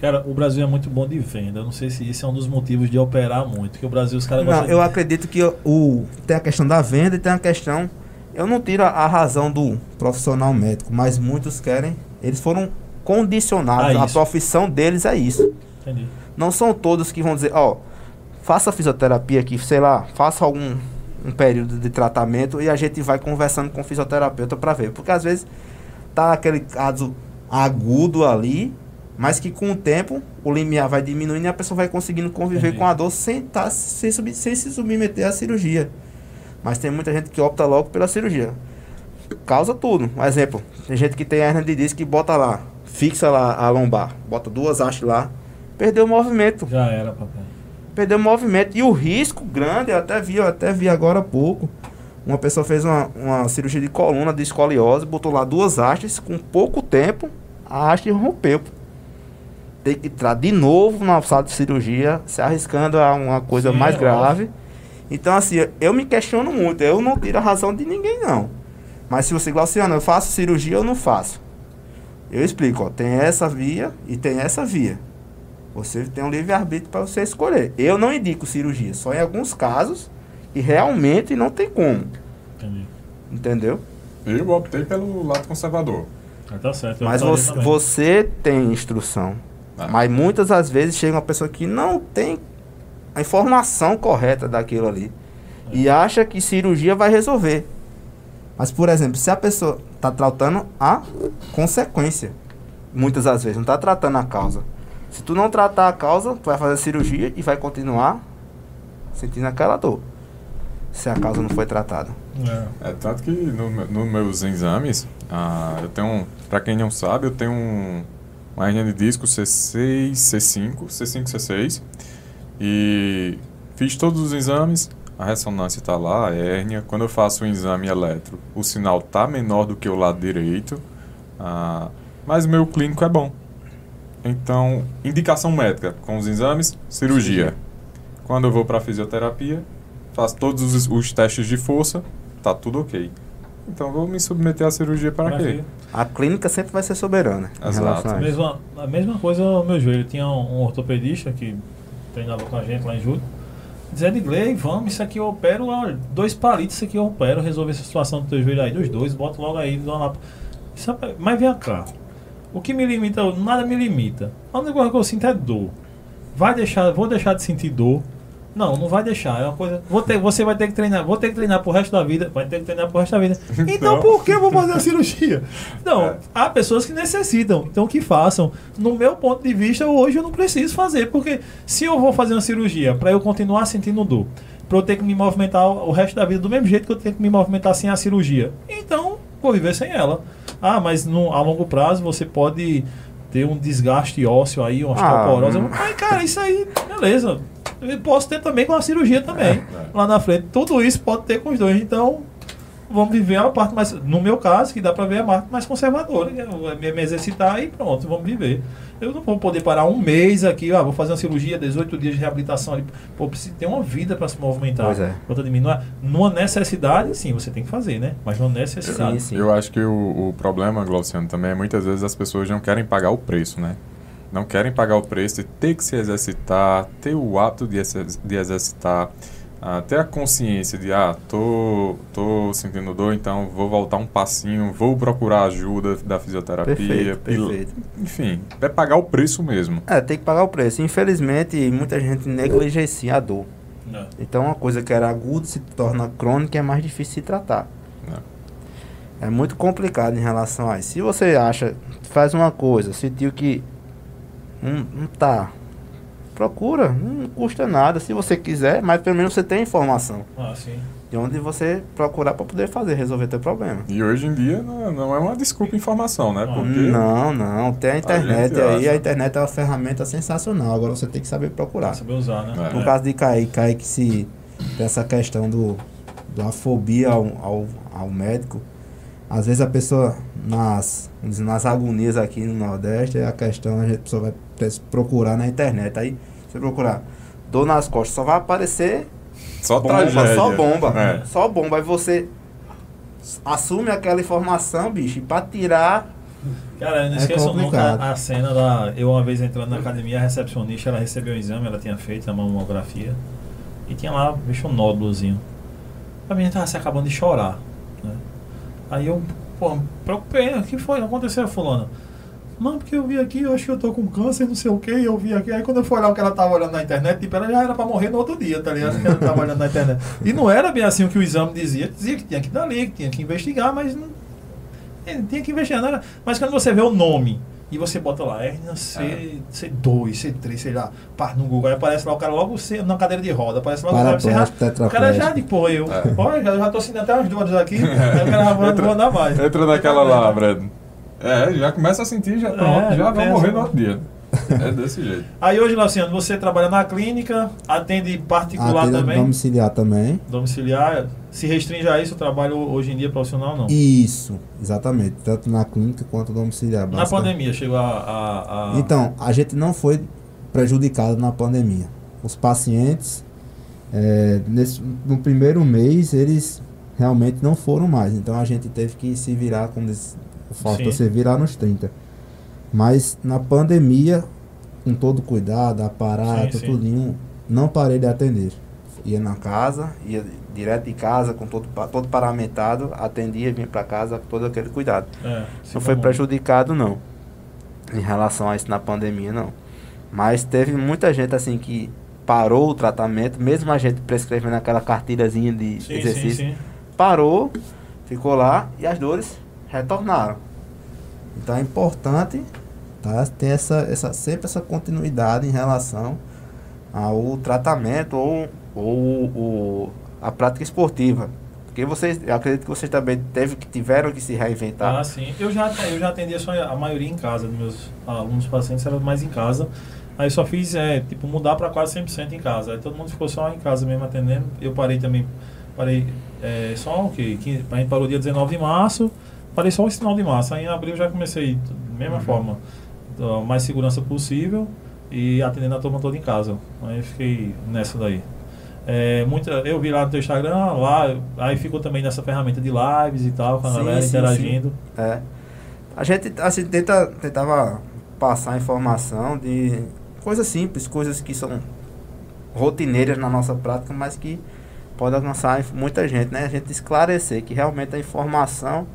Speaker 1: Cara, o Brasil é muito bom de venda. Eu não sei se isso é um dos motivos de operar muito. Que o Brasil, os caras
Speaker 3: Não, eu
Speaker 1: de...
Speaker 3: acredito que o, tem a questão da venda e tem a questão. Eu não tiro a, razão do profissional médico, mas muitos querem. Eles foram condicionados.
Speaker 1: Ah,
Speaker 3: a profissão deles é isso.
Speaker 1: Entendi.
Speaker 3: Não são todos que vão dizer, ó, faça fisioterapia aqui, sei lá, faça algum um período de tratamento e a gente vai conversando com o fisioterapeuta para ver. Porque às vezes tá aquele caso agudo ali, mas que com o tempo o limiar vai diminuindo e a pessoa vai conseguindo conviver
Speaker 1: Entendi.
Speaker 3: com a dor sem, tá, sem, sub- sem se submeter à cirurgia. Mas tem muita gente que opta logo pela cirurgia. Causa tudo. Um exemplo, tem gente que tem hernia de disco que bota lá, fixa lá a lombar, bota duas hastes lá, perdeu o movimento.
Speaker 1: Já era, papai.
Speaker 3: Perdeu o movimento. E o risco grande, eu até vi, eu até vi agora há pouco. Uma pessoa fez uma, uma cirurgia de coluna de escoliose, botou lá duas hastes, com pouco tempo, a haste rompeu. Tem que entrar de novo na sala de cirurgia, se arriscando a uma coisa
Speaker 1: Sim,
Speaker 3: mais
Speaker 1: é
Speaker 3: grave. Então, assim, eu me questiono muito. Eu não tiro a razão de ninguém, não. Mas se você, Glauciano, eu faço cirurgia ou não faço? Eu explico, ó, tem essa via e tem essa via. Você tem um livre-arbítrio para você escolher. Eu não indico cirurgia, só em alguns casos e realmente não tem como.
Speaker 1: Entendi.
Speaker 3: Entendeu?
Speaker 2: Eu optei pelo lado conservador.
Speaker 1: Ah, tá certo.
Speaker 3: Mas você, você tem instrução.
Speaker 2: Ah.
Speaker 3: Mas muitas das vezes chega uma pessoa que não tem a informação correta daquilo ali. E acha que cirurgia vai resolver. Mas, por exemplo, se a pessoa está tratando a consequência, muitas das vezes, não está tratando a causa. Se tu não tratar a causa, tu vai fazer a cirurgia e vai continuar sentindo aquela dor. Se a causa não foi tratada.
Speaker 1: É.
Speaker 2: É tanto que no, nos meus exames, ah, eu tenho, pra quem não sabe, eu tenho um, uma hernia de disco C6, C5, C5, C6. E fiz todos os exames, a ressonância está lá, a hérnia. Quando eu faço um exame eletro, o sinal tá menor do que o lado direito, ah, mas o meu clínico é bom. Então, indicação médica com os exames, cirurgia.
Speaker 3: Cirurgia.
Speaker 2: Quando eu vou para fisioterapia, faço todos os, os testes de força, tá tudo ok. então vou me submeter à cirurgia para
Speaker 1: Pra
Speaker 2: quê?
Speaker 1: quê?
Speaker 3: A clínica sempre vai ser soberana
Speaker 2: Exato.
Speaker 3: a.
Speaker 1: Mesma, a mesma coisa o meu joelho. Tinha um, um ortopedista que treinava com a gente lá em julho. Dizendo, Igley, vamos, isso aqui eu opero, olha, dois palitos, isso aqui eu opero, resolver essa situação do teu joelho aí, dos dois, bota logo aí, dá lá. Isso é- mas vem cá. O que me limita, nada me limita. A única coisa que eu sinto é dor. Vai deixar, vou deixar de sentir dor. Não, não vai deixar. É uma coisa. Vou ter, você vai ter que treinar. Vou ter que treinar pro resto da vida. Vai ter que treinar pro resto da vida. Então
Speaker 2: Não.
Speaker 1: por que eu vou fazer a cirurgia? Não,
Speaker 2: É.
Speaker 1: há pessoas que necessitam. Então que façam. No meu ponto de vista, hoje eu não preciso fazer. Porque se eu vou fazer uma cirurgia para eu continuar sentindo dor, para eu ter que me movimentar o resto da vida do mesmo jeito que eu tenho que me movimentar sem a cirurgia, então vou viver sem ela. Ah, mas no, a longo prazo você pode ter um desgaste ósseo aí, uma
Speaker 3: Ah,
Speaker 1: osteoporose.
Speaker 3: hum.
Speaker 1: Mas, cara, isso aí, beleza. Posso ter também com a cirurgia também.
Speaker 2: É.
Speaker 1: Lá na frente. Tudo isso pode ter com os dois. Então, vamos viver a parte mais. No meu caso, que dá pra ver a parte mais conservadora. é me, me exercitar e pronto, vamos viver. Eu não vou poder parar um mês aqui, ah, vou fazer uma cirurgia, 18 dias de reabilitação ali. Pô, preciso ter uma vida pra se movimentar.
Speaker 3: Pois é.
Speaker 1: Conta de mim. Não é- Numa necessidade, sim, você tem que fazer, né? Mas numa necessidade.
Speaker 3: Sim, sim.
Speaker 2: Eu acho que o, o problema, Glauciano, também é muitas vezes as pessoas não querem pagar o preço, né? Não querem pagar o preço de ter que se exercitar, ter o hábito de, exer- de exercitar, ah, ter a consciência de, ah, tô, tô sentindo dor, então vou voltar um passinho, vou procurar ajuda da fisioterapia.
Speaker 3: Perfeito, perfeito.
Speaker 2: enfim, é pagar o preço mesmo.
Speaker 3: É, tem que pagar o preço. Infelizmente, muita gente negligencia a dor.
Speaker 1: Não.
Speaker 3: Então, uma coisa que era aguda se torna crônica e é mais difícil de tratar.
Speaker 2: né?
Speaker 3: É muito complicado em relação a isso. Se você acha, faz uma coisa, sentiu que não, não tá, procura, não custa nada se você quiser, mas pelo menos você tem informação
Speaker 1: Ah, sim.
Speaker 3: de onde você procurar para poder fazer, resolver teu problema.
Speaker 2: E hoje em dia não, não é uma desculpa informação, né?
Speaker 1: Não.
Speaker 2: Porque
Speaker 3: Não, não, tem a internet
Speaker 2: gente
Speaker 3: aí,
Speaker 2: acha.
Speaker 3: a internet é uma ferramenta sensacional, agora você tem que saber procurar.
Speaker 1: Saber usar, né?
Speaker 2: É.
Speaker 3: No caso de Kaique, Kaique se tem essa questão do, da fobia ao, ao, ao médico, às vezes a pessoa nas, nas agonias aqui no Nordeste, é a questão, a a pessoa vai procurar na internet. Aí você procurar dor nas costas, só vai aparecer
Speaker 2: só
Speaker 3: bomba,
Speaker 2: tragédia.
Speaker 3: só bomba.
Speaker 2: É.
Speaker 3: Só bomba. Aí você assume aquela informação, bicho, e pra tirar.
Speaker 1: Cara, eu não
Speaker 5: É
Speaker 1: esqueço
Speaker 5: complicado.
Speaker 1: nunca a cena da. Eu uma vez entrando na academia, a recepcionista, ela recebeu o exame, ela tinha feito a mamografia. E tinha lá, bicho, um nódulozinho. A menina tava se acabando de chorar. Né? Aí eu, pô, me preocupei, o que foi? Aconteceu, fulano? Não, porque eu vi aqui, eu acho que eu tô com câncer, não sei o que, eu vi aqui. Aí quando eu fui olhar o que ela tava olhando na internet, tipo, ela já era pra morrer no outro dia, tá ligado? Que ela tava olhando na internet. E não era bem assim o que o exame dizia. Dizia que tinha que dar ali, que tinha que investigar, mas não, é, tinha que investigar, não era. Mas quando você vê o nome e você bota lá, hernia C, C2, C3, sei lá, pá, no Google, aí aparece lá o cara logo C, na cadeira de roda, aparece logo o cara, você já, o cara já de pô, eu,
Speaker 2: É.
Speaker 1: olha, já, já tô sentindo até umas dores aqui, aí o cara já vai, não vou andar mais.
Speaker 2: Entra naquela lá, Brad. É, já começa a sentir, já, pronto,
Speaker 1: É,
Speaker 2: já vai morrer no outro dia. É desse jeito.
Speaker 1: Aí hoje, Luciano, você trabalha na clínica, atende particular
Speaker 5: Atende
Speaker 1: também,
Speaker 5: domiciliar também.
Speaker 1: domiciliar, se restringe a isso o trabalho hoje em dia profissional, não?
Speaker 5: Isso, exatamente. Tanto na clínica quanto domiciliar.
Speaker 1: Na pandemia chegou a... a- a-
Speaker 5: Então, a gente não foi prejudicado na pandemia. Os pacientes, é, nesse, no primeiro mês, eles realmente não foram mais. Então a gente teve que se virar, como diz Fausto,
Speaker 1: Sim.
Speaker 5: se virar nos 30. Mas na pandemia, com todo cuidado, aparato,
Speaker 1: Sim, sim.
Speaker 5: tudinho, não parei de atender.
Speaker 3: Ia na casa, ia direto de casa, com todo, todo paramentado, atendia, vinha pra casa com todo aquele cuidado.
Speaker 1: é, se
Speaker 3: Não foi
Speaker 1: como-
Speaker 3: prejudicado, não. Em relação a isso na pandemia, não. Mas teve muita gente, assim, que parou o tratamento, mesmo a gente prescrevendo aquela cartilhazinha de
Speaker 1: Sim,
Speaker 3: exercício,
Speaker 1: sim, sim.
Speaker 3: parou, ficou lá e as dores retornaram.
Speaker 5: Então é importante tá, ter essa, essa, sempre essa continuidade em relação
Speaker 3: ao tratamento ou, ou, o- a prática esportiva. Porque vocês, acredito que vocês também teve, tiveram que se reinventar.
Speaker 1: Ah, sim. Eu já, eu já atendia só a maioria em casa, dos meus alunos pacientes era mais em casa. Aí só fiz, é, tipo, mudar para quase 100% em casa. Aí todo mundo ficou só em casa mesmo atendendo. Eu parei também, parei é, só o quê? Que- A gente parou dia 19 de março, parei só o final de março. Aí em abril já comecei da mesma
Speaker 3: Uhum.
Speaker 1: forma, da mais segurança possível e atendendo a turma toda em casa. Aí eu fiquei nessa daí. É, muita, eu vi lá no teu Instagram, lá, aí ficou também nessa ferramenta de lives e tal, com a
Speaker 3: Sim,
Speaker 1: galera
Speaker 3: sim,
Speaker 1: interagindo.
Speaker 3: É. A gente assim, tenta, tentava passar informação de coisas simples, coisas que são rotineiras na nossa prática, mas que pode alcançar muita gente, né? A gente esclarecer que realmente a informação,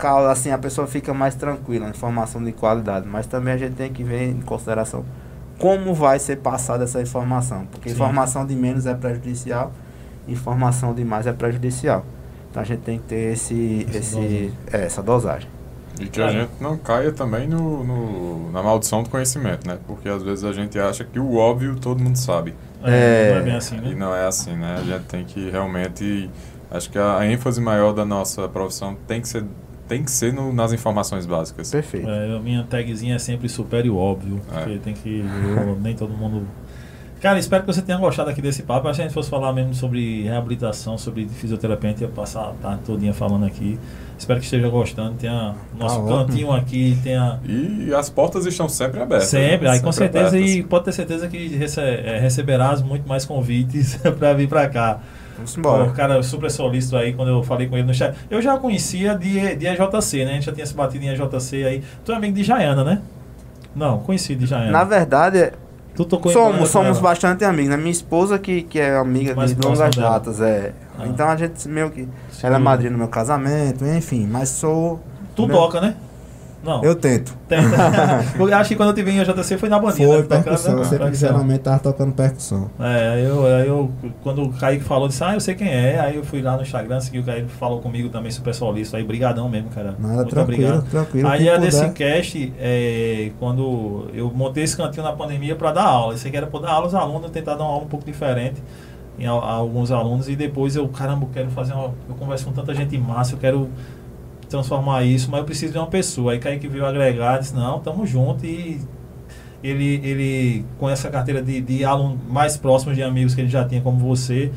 Speaker 3: causa- assim, a pessoa fica mais tranquila, informação de qualidade, mas também a gente tem que ver em consideração como vai ser passada essa informação, porque
Speaker 1: Sim.
Speaker 3: informação de menos é prejudicial, informação de mais é prejudicial. Então a gente tem que ter esse,
Speaker 1: Essa
Speaker 3: esse,
Speaker 1: dosagem.
Speaker 3: é, essa dosagem.
Speaker 2: E que a gente não caia também no, no- na maldição do conhecimento, né? Porque às vezes a gente acha que o óbvio todo mundo sabe.
Speaker 1: É,
Speaker 3: É.
Speaker 1: não é bem assim,
Speaker 2: E
Speaker 1: né?
Speaker 2: não é assim, né? A gente tem que realmente. Acho que a, a ênfase maior da nossa profissão tem que ser, tem que ser no- nas informações básicas.
Speaker 3: Perfeito.
Speaker 1: É, a minha tagzinha é sempre super e óbvio,
Speaker 2: É.
Speaker 1: porque tem que. eu- nem todo mundo. Cara, espero que você tenha gostado aqui desse papo. Acho que se a gente fosse falar mesmo sobre reabilitação, sobre fisioterapia, a gente ia passar a tarde todinha falando aqui. Espero que esteja gostando. Tenha nosso
Speaker 3: Tá
Speaker 1: cantinho aqui, tenha.
Speaker 2: E as portas estão sempre abertas.
Speaker 1: Sempre,
Speaker 2: né?
Speaker 1: aí com
Speaker 2: Sempre
Speaker 1: certeza,
Speaker 2: abertas.
Speaker 1: e pode ter certeza que rece- é, receberás muito mais convites para vir para cá.
Speaker 3: Vamos embora.
Speaker 1: O cara super solícito aí, quando eu falei com ele no chat. Eu já conhecia de, de EJC, né? A gente já tinha se batido em EJC aí. Tu é amigo de Jaiana, né? Não, conheci de Jaiana.
Speaker 3: Na verdade,
Speaker 1: tu tocou
Speaker 3: somos, somos
Speaker 1: ela.
Speaker 3: bastante amigos, né? Minha esposa que, que é amiga
Speaker 1: Mais
Speaker 3: de longas datas, é.
Speaker 1: Ah.
Speaker 3: Então a gente meio que.
Speaker 1: Sim.
Speaker 3: Ela é madrinha no meu casamento, enfim, mas sou.
Speaker 1: Tu
Speaker 3: meu-
Speaker 1: toca, né? Não.
Speaker 3: Eu tento.
Speaker 1: Tenta. Porque acho que quando eu te vi em EJC foi na bandinha.
Speaker 5: Foi
Speaker 1: né? Tocando,
Speaker 5: percussão,
Speaker 1: né?
Speaker 5: sempre geralmente tava tocando percussão.
Speaker 1: É, eu, eu, quando o Kaique falou, disse, ah, eu sei quem é. Aí eu fui lá no Instagram, segui o Kaique, falou comigo também, super solista. Aí, brigadão mesmo, cara.
Speaker 5: Nada,
Speaker 1: Muito
Speaker 5: tranquilo,
Speaker 1: obrigado.
Speaker 5: tranquilo.
Speaker 1: Aí a desse cast, é, quando eu montei esse cantinho na pandemia para dar aula. Isso aqui era para dar aula aos alunos, tentar dar uma aula um pouco diferente em a- a alguns alunos. E depois eu, caramba, eu quero fazer uma. Eu converso com tanta gente massa, eu quero transformar isso, mas eu preciso de uma pessoa. Aí Kaique veio agregar, disse, não, tamo junto e ele, ele com essa carteira de, de aluno mais próximos de amigos que ele já tinha como você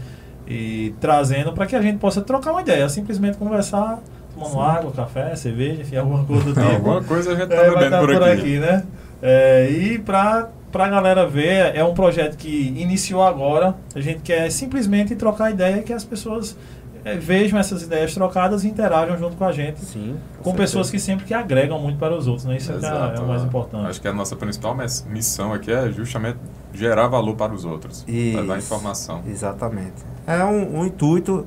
Speaker 1: e trazendo para que a gente possa trocar uma ideia, simplesmente conversar, tomando
Speaker 5: Sim.
Speaker 1: água, café, cerveja, enfim, alguma coisa do tipo.
Speaker 2: Alguma coisa a gente tá
Speaker 1: É, vai
Speaker 2: bebendo
Speaker 1: estar
Speaker 2: por,
Speaker 1: por
Speaker 2: aqui.
Speaker 1: aqui, né? É, e pra, pra galera ver, é um projeto que iniciou agora. A gente quer simplesmente trocar ideia e que as pessoas é, vejam essas ideias trocadas e interajam junto com a gente.
Speaker 3: Sim.
Speaker 1: Com pessoas que sempre que agregam muito para os outros, né? Isso é, que é- é
Speaker 2: Exato.
Speaker 1: o mais importante.
Speaker 2: Acho que a nossa principal missão aqui é justamente gerar valor para os outros.
Speaker 3: Isso.
Speaker 2: Levar informação.
Speaker 3: Exatamente. É um, um intuito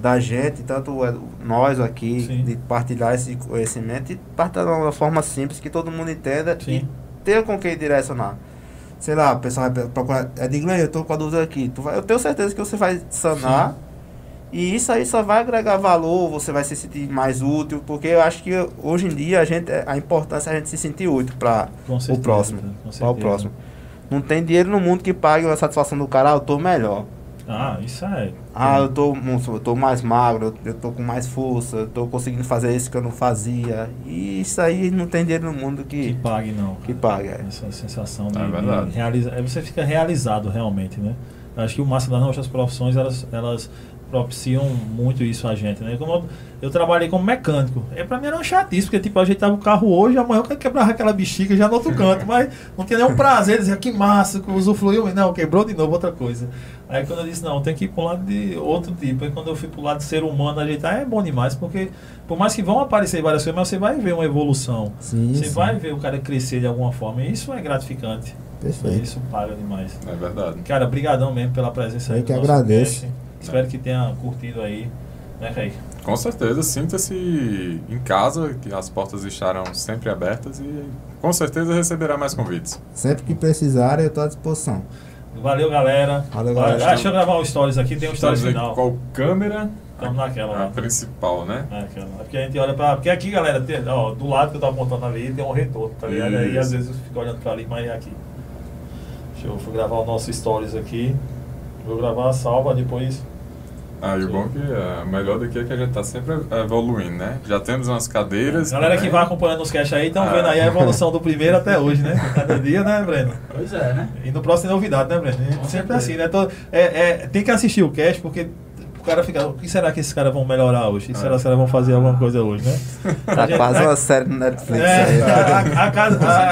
Speaker 3: da gente, tanto é nós aqui,
Speaker 1: Sim.
Speaker 3: de partilhar esse conhecimento e partilhar de uma forma simples que todo mundo entenda
Speaker 1: Sim.
Speaker 3: e tenha com quem direcionar. Sei lá, o pessoal vai procurar. É de eu tô com a dúvida aqui. Tu vai, eu tenho certeza que você vai sanar. E isso aí só vai agregar valor, você vai se sentir mais útil, porque eu acho que hoje em dia a gente a importância é a gente se sentir útil para o próximo. Para o próximo. Não tem dinheiro no mundo que pague a satisfação do cara, ah, eu tô melhor.
Speaker 1: Ah, isso é.
Speaker 3: Ah, eu tô, eu tô mais magro, eu- tô com mais força, eu tô conseguindo fazer isso que eu não fazia. E isso aí não tem dinheiro no mundo
Speaker 1: Que
Speaker 3: que,
Speaker 1: pague, não.
Speaker 3: que pague. é.
Speaker 1: Essa sensação de,
Speaker 2: É verdade.
Speaker 1: de realizar. Você fica realizado realmente, né? Acho que o massa das nossas profissões, elas, elas propiciam muito isso a gente, né? Como eu, eu trabalhei como mecânico. É, pra mim era uma chatice, porque tipo, ajeitava o carro hoje, amanhã eu quebrava aquela bexiga já no outro canto, mas não tinha nenhum prazer, dizer que massa, que usufruiu, não, quebrou de novo outra coisa. Aí quando eu disse, não, tem que ir pro lado de outro tipo. Aí quando eu fui pro lado de ser humano, ajeitar é bom demais, porque por mais que vão aparecer várias coisas, mas você vai ver uma evolução.
Speaker 5: Sim,
Speaker 1: Você
Speaker 5: sim.
Speaker 1: vai ver o cara crescer de alguma forma. E isso é gratificante.
Speaker 5: Perfeito.
Speaker 1: Isso paga demais.
Speaker 2: É verdade.
Speaker 1: Cara, brigadão mesmo pela presença aí.
Speaker 5: Eu que agradeço.
Speaker 1: cast. Espero que tenha curtido aí. Né, Kaique?
Speaker 2: Com certeza, sinta-se em casa, que as portas estarão sempre abertas e com certeza receberá mais convites.
Speaker 5: Sempre que precisarem, eu tô à disposição.
Speaker 1: Valeu, galera.
Speaker 5: Valeu, galera.
Speaker 1: Ah, deixa eu gravar o stories aqui. Tem um stories final.
Speaker 2: qual câmera?
Speaker 1: Estamos naquela
Speaker 2: A
Speaker 1: lá.
Speaker 2: principal, né?
Speaker 1: É, aquela. É porque a gente olha pra. Porque aqui, galera, tem, ó, do lado que eu tava montando ali, tem um retorno, tá ligado? Aí às vezes eu fico olhando pra ali, mas é aqui. Deixa eu vou gravar o nosso stories aqui. Vou gravar a salva, depois.
Speaker 2: Ah, e o bom é que a melhor daqui é que a gente tá sempre evoluindo, né? Já temos umas cadeiras.
Speaker 1: Galera que
Speaker 2: também.
Speaker 1: vai acompanhando os cash aí, estão
Speaker 2: Ah.
Speaker 1: vendo aí a evolução do primeiro até hoje, né? Cada dia, né, Breno?
Speaker 4: Pois é, né?
Speaker 1: E no próximo tem novidade, né, Breno? Sempre
Speaker 4: certeza.
Speaker 1: assim, né? Tô- é, é, tem que assistir o cast, porque cara fica, o que será que esses caras vão melhorar hoje? O que será que caras vão fazer alguma coisa hoje, né? A
Speaker 3: Tá
Speaker 1: gente-
Speaker 3: quase
Speaker 1: a-
Speaker 3: uma série no Netflix
Speaker 1: é, a, a-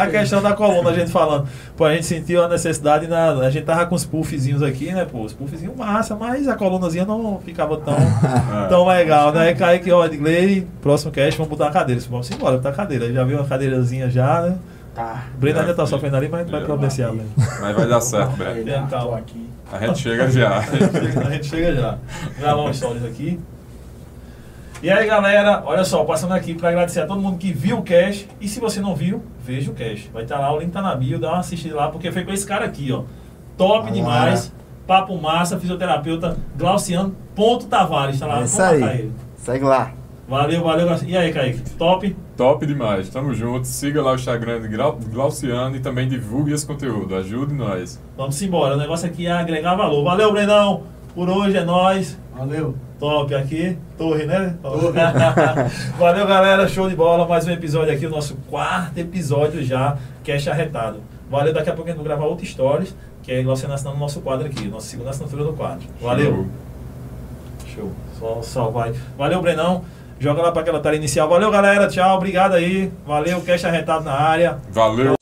Speaker 1: a- a questão da coluna, a gente falando. Pô, a gente sentiu a necessidade, na, a gente tava com os puffzinhos aqui, né, pô? Os puffzinhos massa, mas a colunazinha não ficava tão, tão legal, né? Aí Kaique, ó, Edgley, próximo cast, vamos botar uma cadeira. Vamos embora, botar a cadeira. Já viu a cadeirazinha já, né?
Speaker 4: Tá.
Speaker 1: O Breno ainda tá sofrendo ali, mas vai providenciar, velho.
Speaker 2: Mas vai dar certo, Breno.
Speaker 1: Então.
Speaker 4: Aqui.
Speaker 2: A gente chega já.
Speaker 1: A gente chega- a gente chega já. Gravar uns stories aqui. E aí, galera, olha só, passando aqui para agradecer a todo mundo que viu o cast. E se você não viu, veja o cast. Vai estar lá, o link tá na bio, dá uma assistida lá, porque foi com esse cara aqui, ó. Top
Speaker 5: Olá.
Speaker 1: demais. Papo massa, fisioterapeuta Glauciano Ponto Tavares. Tá lá,
Speaker 3: É isso aí.
Speaker 1: ele.
Speaker 3: Segue lá.
Speaker 1: Valeu, valeu. Glauciano. E aí, Kaique? Top?
Speaker 2: Top demais. Tamo junto. Siga lá o Instagram de Glau- Glauciano e também divulgue esse conteúdo. Ajude nós.
Speaker 1: Vamos embora. O negócio aqui é agregar valor. Valeu, Brenão. Por hoje é nóis.
Speaker 4: Valeu.
Speaker 1: Top aqui, torre, né? Valeu, galera. Show de bola. Mais um episódio aqui, o nosso quarto episódio já, Cash Arretado. Valeu, daqui a pouco a gente vai gravar outra stories, que é você assinando o nosso quadro aqui, nossa segunda assinatura do quadro. Valeu. Show. Só salvar. Valeu, Brenão. Joga lá para aquela tela inicial. Valeu, galera. Tchau. Obrigado aí. Valeu, Cash Arretado na área.
Speaker 2: Valeu.